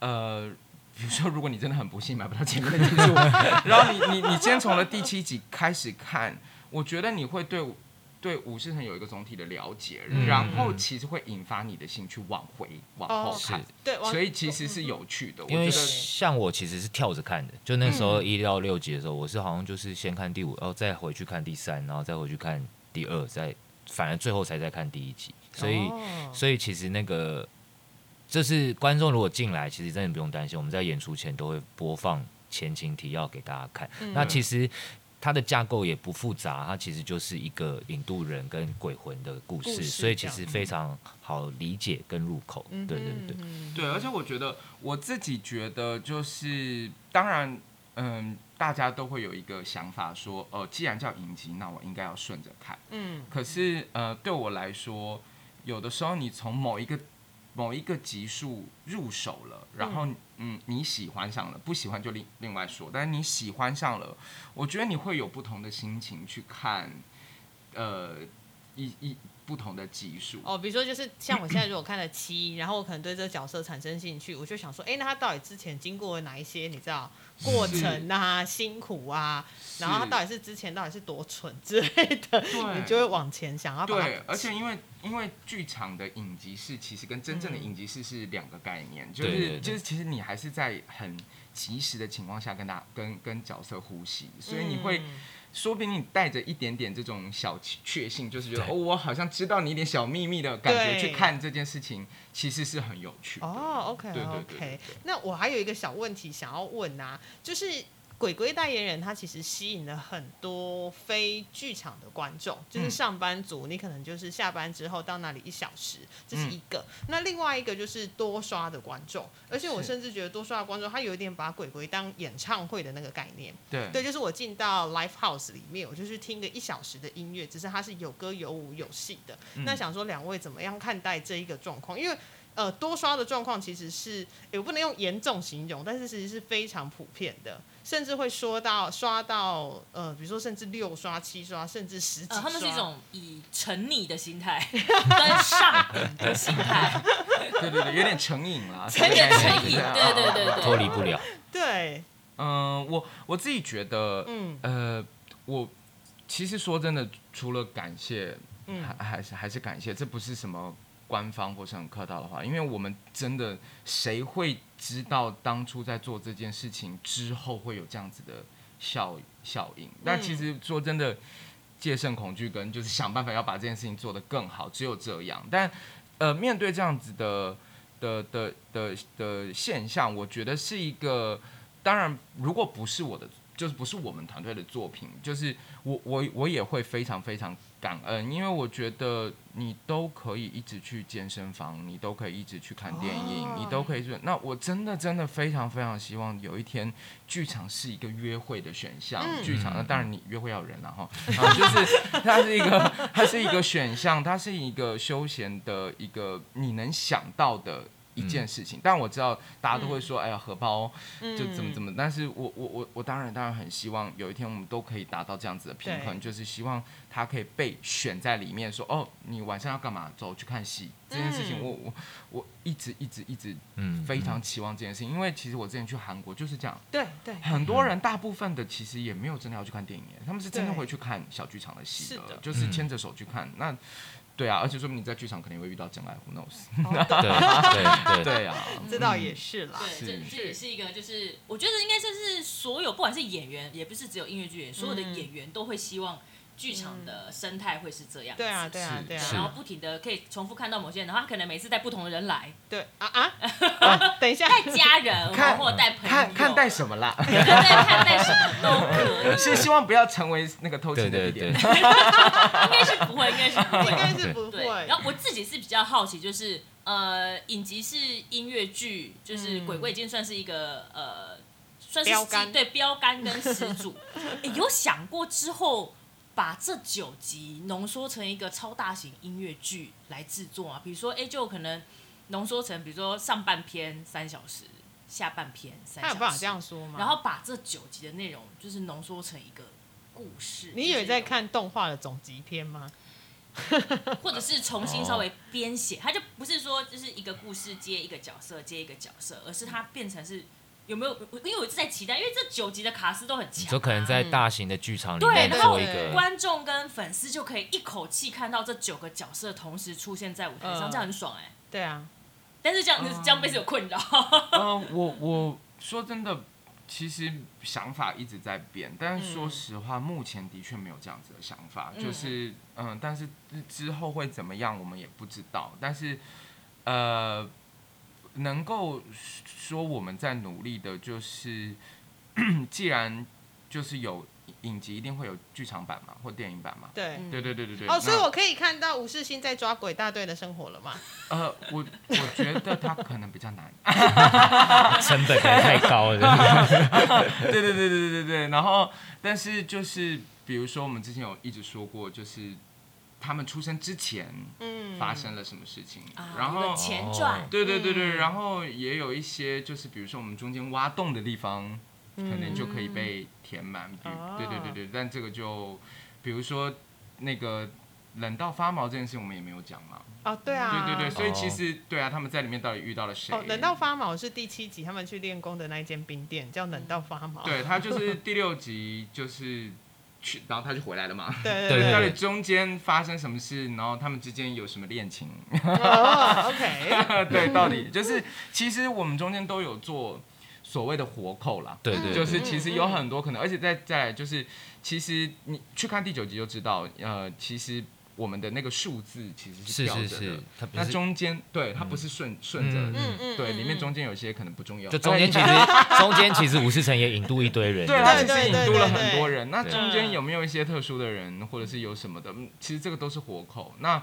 Speaker 2: 呃。比如说，如果你真的很不幸买不到前面的集数，然后你你你先从了第七集开始看，我觉得你会对对武士城有一个总体的了解，
Speaker 5: 嗯
Speaker 2: 然后其实会引发你的兴趣往回往后
Speaker 3: 哦
Speaker 2: 看，
Speaker 3: 对，往
Speaker 2: 所以其实是有趣的。我
Speaker 5: 因为
Speaker 2: 觉得
Speaker 5: 像我其实是跳着看的，就那时候
Speaker 3: 嗯
Speaker 5: 一到六集的时候，我是好像就是先看第五，然后再回去看第三，然后再回去看第二，再反而最后才在看第一集，所以、
Speaker 3: 哦
Speaker 5: 所以其实那个就是观众如果进来，其实真的不用担心，我们在演出前都会播放前情提要给大家看。
Speaker 3: 嗯
Speaker 5: 那其实它的架构也不复杂，它其实就是一个引渡人跟鬼魂的故事，
Speaker 3: 故事
Speaker 5: 所以其实非常好理解跟入口。
Speaker 3: 嗯
Speaker 5: 对对对。
Speaker 3: 嗯
Speaker 2: 对，而且我觉得我自己觉得就是，当然，嗯，大家都会有一个想法说，呃，既然叫影集，那我应该要顺着看。
Speaker 3: 嗯
Speaker 2: 可是，呃，对我来说，有的时候你从某一个某一个集数入手了，然后嗯你喜欢上了，不喜欢就另另外说。但是你喜欢上了，我觉得你会有不同的心情去看，呃，一一不同的级数。
Speaker 3: 哦，比如说就是像我现在如果看了七，然后我可能对这个角色产生兴趣，我就想说，哎，那他到底之前经过了哪一些你知道过程啊、辛苦啊，然后他到底是之前到底是多蠢之类的，你就会往前想要把
Speaker 2: 对，而且因为因为剧场的影集室其实跟真正的影集室是两个概念，就是就是其实你还是在很及时的情况下跟他跟跟角色呼吸，所以你会。
Speaker 3: 嗯
Speaker 2: 说不定你带着一点点这种小确幸，就是觉得哦，我好像知道你一点小秘密的感觉，去看这件事情，其实是很有趣的。
Speaker 3: 哦 OK，
Speaker 2: 对对。
Speaker 3: 那我还有一个小问题想要问啊，就是鬼鬼代言人他其实吸引了很多非剧场的观众，就是
Speaker 2: 嗯
Speaker 3: 上班族，你可能就是下班之后到那里一小时，这是
Speaker 2: 嗯
Speaker 3: 一个。那另外一个就是多刷的观众，而且我甚至觉得多刷的观众他有一点把鬼鬼当演唱会的那个概念。
Speaker 2: 对
Speaker 3: 对，就是我进到 live house 里面，我就去听个一小时的音乐，只是它是有歌有舞有戏的。
Speaker 2: 嗯
Speaker 3: 那想说两位怎么样看待这一个状况？因为呃，多刷的状况其实是，也不能用严重形容，但是其实是非常普遍的，甚至会说到刷到呃，比如说甚至六刷、七刷，甚至十几刷。
Speaker 1: 呃，他们是一种以沉溺的心态 跟上瘾的心态，
Speaker 2: 对对对，有点成瘾啦，
Speaker 1: 成瘾成瘾，
Speaker 2: 啊
Speaker 1: 对对对对，
Speaker 5: 脱离不了。
Speaker 3: 对，
Speaker 2: 嗯，我我自己觉得，
Speaker 3: 嗯。
Speaker 2: 呃，我其实说真的，除了感谢，
Speaker 3: 嗯。
Speaker 2: 还还是还是感谢，这不是什么官方或是很客套的话，因为我们真的谁会知道当初在做这件事情之后会有这样子的效效应？但其实说真的，戒慎恐惧跟就是想办法要把这件事情做得更好，只有这样。但呃，面对这样子的的的的的现象，我觉得是一个，当然如果不是我的，就是不是我们团队的作品，就是我我我也会非常非常感恩，因为我觉得你都可以一直去健身房，你都可以一直去看电影，
Speaker 3: 哦
Speaker 2: 你都可以去。那我真的真的非常非常希望有一天剧场是一个约会的选项，
Speaker 3: 嗯
Speaker 2: 剧场那当然你约会要人了哈，然后就是它是一个它是一个选项，它是一个休闲的一个你能想到的一件事情。但我知道大家都会说，哎呀，荷包
Speaker 3: 嗯。
Speaker 2: 就怎么怎么，但是我我我我当然当然很希望有一天我们都可以达到这样子的平衡，就是希望他可以被选在里面，说哦，你晚上要干嘛？走去看戏这件事情，
Speaker 3: 嗯。
Speaker 2: 我我我一直一直一直
Speaker 5: 嗯，
Speaker 2: 非常期望这件事情，因为其实我之前去韩国就是这样，
Speaker 3: 对对，
Speaker 2: 很多人大部分的其实也没有真的要去看电影，他们是真的会去看小剧场的戏
Speaker 3: 是的。
Speaker 2: 就是
Speaker 5: 嗯。
Speaker 2: 牵着手去看。那对啊，而且说明你在剧场肯定会遇到真爱，Who knows？
Speaker 3: 哦对
Speaker 5: 对对对，
Speaker 2: 啊，
Speaker 3: 这倒也是啦。
Speaker 1: 对，这这也是一个，就是我觉得应该算是所有不管是演员，也不是只有音乐剧演员，所有的
Speaker 3: 嗯
Speaker 1: 演员都会希望剧场的生态会是这样子。
Speaker 3: 对啊，对啊，对
Speaker 1: 对
Speaker 3: 啊，
Speaker 1: 然后不停的可以重复看到某些人，然后他可能每次带不同的人来，
Speaker 3: 对啊啊啊！等一下，
Speaker 1: 带家人
Speaker 2: 看
Speaker 1: 或带朋友，
Speaker 2: 看看待什么啦？
Speaker 1: 对对看带什么都可以，
Speaker 2: 是希望不要成为那个偷情的
Speaker 5: 对对对
Speaker 2: 一点。，
Speaker 1: 应该是不会，应该是不
Speaker 3: 应
Speaker 1: 会。
Speaker 3: 该是不
Speaker 1: 对，
Speaker 3: 会
Speaker 1: 然。后我自己是比较好奇，就是呃，影集是音乐剧，就是
Speaker 3: 嗯《
Speaker 1: 鬼鬼》已经算是一个呃，算是
Speaker 3: 标杆
Speaker 1: 基对标杆跟始祖。诶有想过之后把这九集浓缩成一个超大型音乐剧来制作啊？比如说，哎，就可能浓缩成，比如说上半篇三小时，下半篇三小时，
Speaker 3: 他有办法这样说吗？
Speaker 1: 然后把这九集的内容就是浓缩成一个故事。
Speaker 3: 你以为在看动画的总集篇吗？
Speaker 1: 或者是重新稍微编写，它就不是说就是一个故事接一个角色接一个角色，而是它变成是有没有？因为我一直在期待，因为这九集的卡斯都很强、啊，
Speaker 5: 你说可能在大型的剧场里，面
Speaker 1: 然后
Speaker 3: 对
Speaker 5: 做一个，
Speaker 1: 观众跟粉丝就可以一口气看到这九个角色同时出现在舞台上，
Speaker 3: 嗯。
Speaker 1: 这样很爽哎、
Speaker 3: 对啊，
Speaker 1: 但是这样、这样被是有困扰，
Speaker 2: 嗯，我我说真的，其实想法一直在变，但是说实话，目前的确没有这样子的想法，
Speaker 1: 嗯。
Speaker 2: 就是嗯，但是之后会怎么样，我们也不知道。但是呃，能够说我们在努力的，就是 既然就是有影集，一定会有剧场版嘛，或电影版嘛。
Speaker 3: 对。
Speaker 1: 嗯
Speaker 2: 对对对对对。
Speaker 3: 哦，所以我可以看到吴世勋在抓鬼大队的生活了吗？
Speaker 2: 呃，我我觉得他可能比较难。
Speaker 5: 成本可能太高了。
Speaker 2: 对对对对对对对。然后，但是就是比如说，我们之前有一直说过，就是他们出生之前
Speaker 3: 嗯，
Speaker 2: 发生了什么事情，
Speaker 1: 啊
Speaker 2: 然后。
Speaker 1: 前传
Speaker 5: 哦，
Speaker 2: 对对对对，
Speaker 3: 嗯
Speaker 2: 然后也有一些就是，比如说我们中间挖洞的地方，可能就可以被填满。比如
Speaker 3: 哦
Speaker 2: 对对对对，但这个就，比如说那个冷到发毛这件事情，我们也没有讲嘛。
Speaker 3: 哦，对啊，
Speaker 2: 对对对，所以
Speaker 5: 哦
Speaker 2: 其实对啊，他们在里面到底遇到了谁？
Speaker 3: 哦，冷到发毛是第七集他们去练功的那一间冰店，叫冷到发毛。
Speaker 2: 对他就是第六集就是去，然后他就回来了嘛。
Speaker 3: 对
Speaker 5: 对对
Speaker 2: 到
Speaker 3: 对
Speaker 2: 底中间发生什么事，然后他们之间有什么恋情？
Speaker 3: 哦，OK，
Speaker 2: 对，到底就是其实我们中间都有做所谓的活扣啦。
Speaker 5: 对对，
Speaker 2: 就是其实有很多可能，而且再再来就是，其实你去看第九集就知道，呃，其实我们的那个数字其实
Speaker 5: 是
Speaker 2: 掉着的。
Speaker 5: 是是，它不
Speaker 2: 它
Speaker 5: 是
Speaker 2: 中间对它不是顺顺着，
Speaker 5: 嗯
Speaker 3: 嗯嗯，
Speaker 2: 对，
Speaker 3: 嗯
Speaker 2: 里面中间有一些可能不重要，
Speaker 5: 就中间其实中间其实吴世成也引渡一堆人，
Speaker 2: 对，
Speaker 5: 不
Speaker 2: 他其实
Speaker 3: 对对
Speaker 2: 引渡了很多人。那中间有没有一些特殊的人，或者是有什么的？嗯其实这个都是活口。那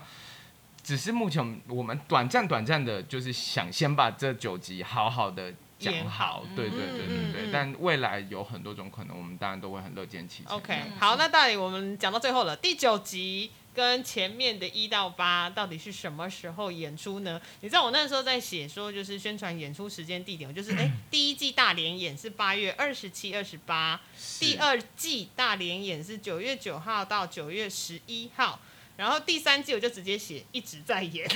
Speaker 2: 只是目前我们短暂短暂的，就是想先把这九集好好的讲好
Speaker 3: 好。
Speaker 2: 对对对对对。但未来有很多种可能，我们当然都会很乐见其成。
Speaker 3: OK，
Speaker 1: 嗯
Speaker 3: 好，那到底我们讲到最后了，第九集跟前面的一到八到底是什么时候演出呢？你知道我那时候在写说，就是宣传演出时间地点，就是哎、第一季大连演是八月二十七、二十八，第二季大连演是九月九号到九月十一号。然后第三季我就直接写一直在演，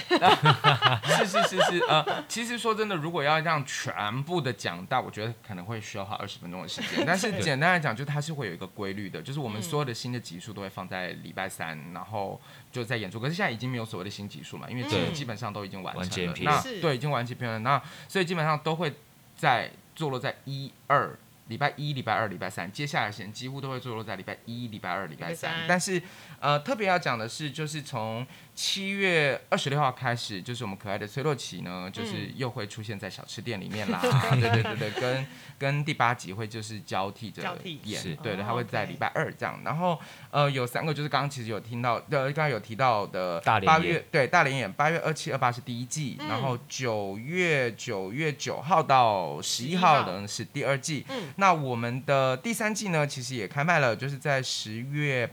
Speaker 2: 是是是是，呃，其实说真的，如果要让全部的讲到，我觉得可能会需要花二十分钟的时间。但是简单来讲，就它是会有一个规律的，就是我们所有的新的集数都会放在礼拜三，然后就在演出。可是现在已经没有所谓的新集数嘛，因为基
Speaker 3: 对
Speaker 2: 基本上都已经完成了。那对，已经完结篇了。那所以基本上都会在坐落在一二。礼拜一、礼拜二、礼拜三，接下来的时间几乎都会坐落在礼拜一、礼拜二、礼拜
Speaker 3: 三。
Speaker 2: 但是，呃，特别要讲的是，就是从七月二十六号开始，就是我们可爱的崔洛奇呢，就是又会出现在小吃店里面啦。对对对对，跟跟第八集会就是交替着演，对对，
Speaker 3: 哦
Speaker 2: 他会在礼拜二这样。然后呃，有三个就是刚刚其实有听到，呃，刚刚有提到的
Speaker 5: 大连演
Speaker 2: 八月对大连演八月二七二八是第一季，
Speaker 3: 嗯
Speaker 2: 然后九月九月九号到十一号呢是第二季。
Speaker 3: 嗯
Speaker 2: 那我们的第三季呢，其实也开卖了，就是在十月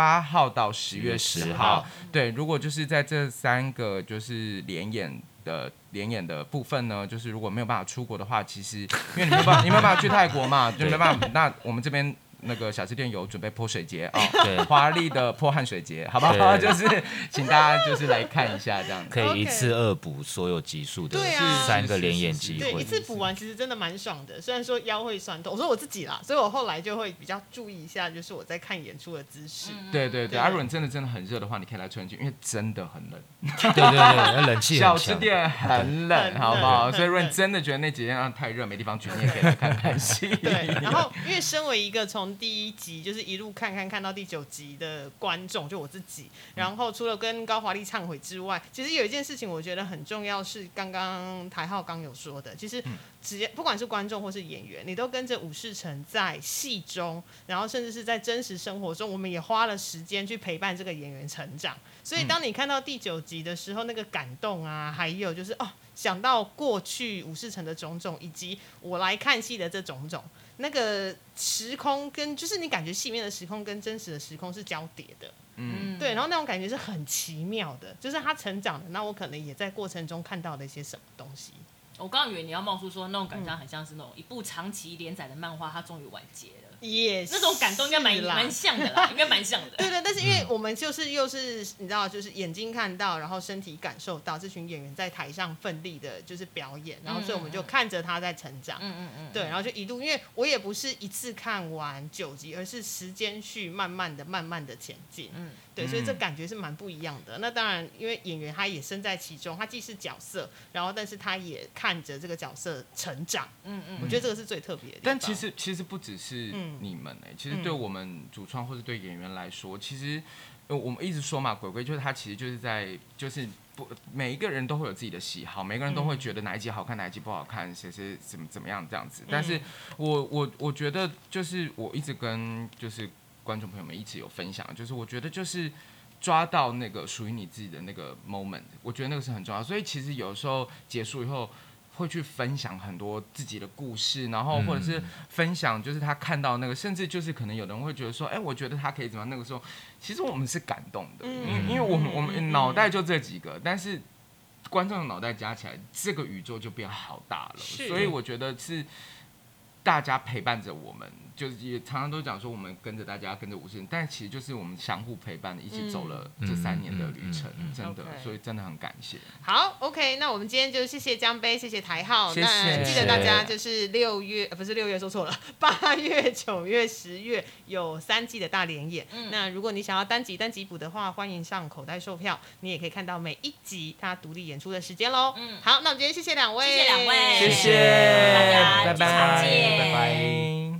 Speaker 2: 八号到十月十
Speaker 5: 10
Speaker 2: 号
Speaker 5: 号。
Speaker 2: 对，如果就是在这三个就是连演的联演的部分呢，就是如果没有办法出国的话，其实因为你没有办法，你没有办法去泰国嘛，就没办法。那我们这边。那个小吃店有准备泼水节啊，
Speaker 5: 对，
Speaker 2: 华丽的泼汗水节，好不好？就是请大家就是来看一下这样子。
Speaker 5: 可以一次二补所有集数的
Speaker 3: 对啊
Speaker 5: 三个连演机
Speaker 3: 对，一。次补完其实真的蛮爽的，虽然说腰会酸痛，我说我自己啦，所以我后来就会比较注意一下，就是我在看演出的姿势。
Speaker 2: 对对对，
Speaker 3: 对
Speaker 2: 阿如果你真的真的很热的话，你可以来春季，因为真的很冷，
Speaker 5: 对对对，那冷气
Speaker 2: 小吃。店很冷，好不好？所以如果你真的觉得那几天让太热没地方去，你也可以来看看戏。
Speaker 3: 对，然后因为身为一个从第一集就是一路看看看到第九集的观众，就我自己，然后除了跟高华丽忏悔之外，其实有一件事情我觉得很重要，是刚刚台浩刚有说的，其实只要不管是观众或是演员，你都跟着武士成在戏中，然后甚至是在真实生活中，我们也花了时间去陪伴这个演员成长。所以当你看到第九集的时候，那个感动啊，还有就是哦，想到过去武士城的种种，以及我来看戏的这种种，那个时空跟就是你感觉戏里面的时空跟真实的时空是交叠的，
Speaker 2: 嗯，
Speaker 3: 对，然后那种感觉是很奇妙的，就是他成长的，那我可能也在过程中看到了一些什么东西。
Speaker 1: 我刚刚以为你要冒出说那种感觉很像是那种一部长期连载的漫画，它终于完结了，
Speaker 3: 也
Speaker 1: 那种感动应该蛮蛮像的啦，应该蛮像的。
Speaker 3: 对对，但是因为我们就是又是你知道，就是眼睛看到，然后身体感受到这群演员在台上奋力的，就是表演，然后所以我们就看着他在成长。
Speaker 1: 嗯嗯嗯，
Speaker 3: 对，然后就一路，因为我也不是一次看完九集，而是时间序慢慢的、慢慢的前进。
Speaker 1: 嗯
Speaker 3: 对，所以这
Speaker 2: 嗯
Speaker 3: 感觉是蛮不一样的。那当然，因为演员他也身在其中，他既是角色，然后但是他也看着这个角色成长。
Speaker 1: 嗯嗯
Speaker 3: 我觉得这个是最特别的。
Speaker 2: 但其实其实不只是
Speaker 3: 嗯
Speaker 2: 你们哎、其实对我们主创或者对演员来说，其实呃我们一直说嘛，鬼鬼就是他其实就是在就是不每一个人都会有自己的喜好，每个人都会觉得哪一集好看，哪一集不好看，谁谁怎么怎么样这样子。但是我我我觉得就是我一直跟就是观众朋友们一直有分享，就是我觉得就是。抓到那个属于你自己的那个 moment，我觉得那个是很重要。所以其实有时候结束以后，会去分享很多自己的故事，然后或者是分享就是他看到那个，甚至就是可能有人会觉得说，哎、我觉得他可以怎么样？那个时候，其实我们是感动的，因为因为我们我们脑袋就这几个，但是观众的脑袋加起来，这个宇宙就变好大了。所以我觉得是大家陪伴着我们，就是也常常都讲说我们跟着大家，跟着五十人，但其实就是我们相互陪伴的，一起走了这三年的旅程，
Speaker 5: 嗯嗯嗯嗯
Speaker 2: 真的所以真的很感谢。
Speaker 3: 好，OK，那我们今天就谢谢江杯，谢谢台浩。
Speaker 2: 谢谢。
Speaker 3: 那记得大家就是六月，呃不是六月，说错了，八月、九月、十月有三季的大连演。
Speaker 1: 嗯。
Speaker 3: 那如果你想要单集单集补的话，欢迎上口袋售票，你也可以看到每一集它独立演出的时间喽。
Speaker 1: 嗯。
Speaker 3: 好，那我们今天谢谢两位，
Speaker 1: 谢谢两位。
Speaker 2: 谢谢，
Speaker 1: 大家
Speaker 2: 拜拜，
Speaker 1: 见。
Speaker 2: 拜拜。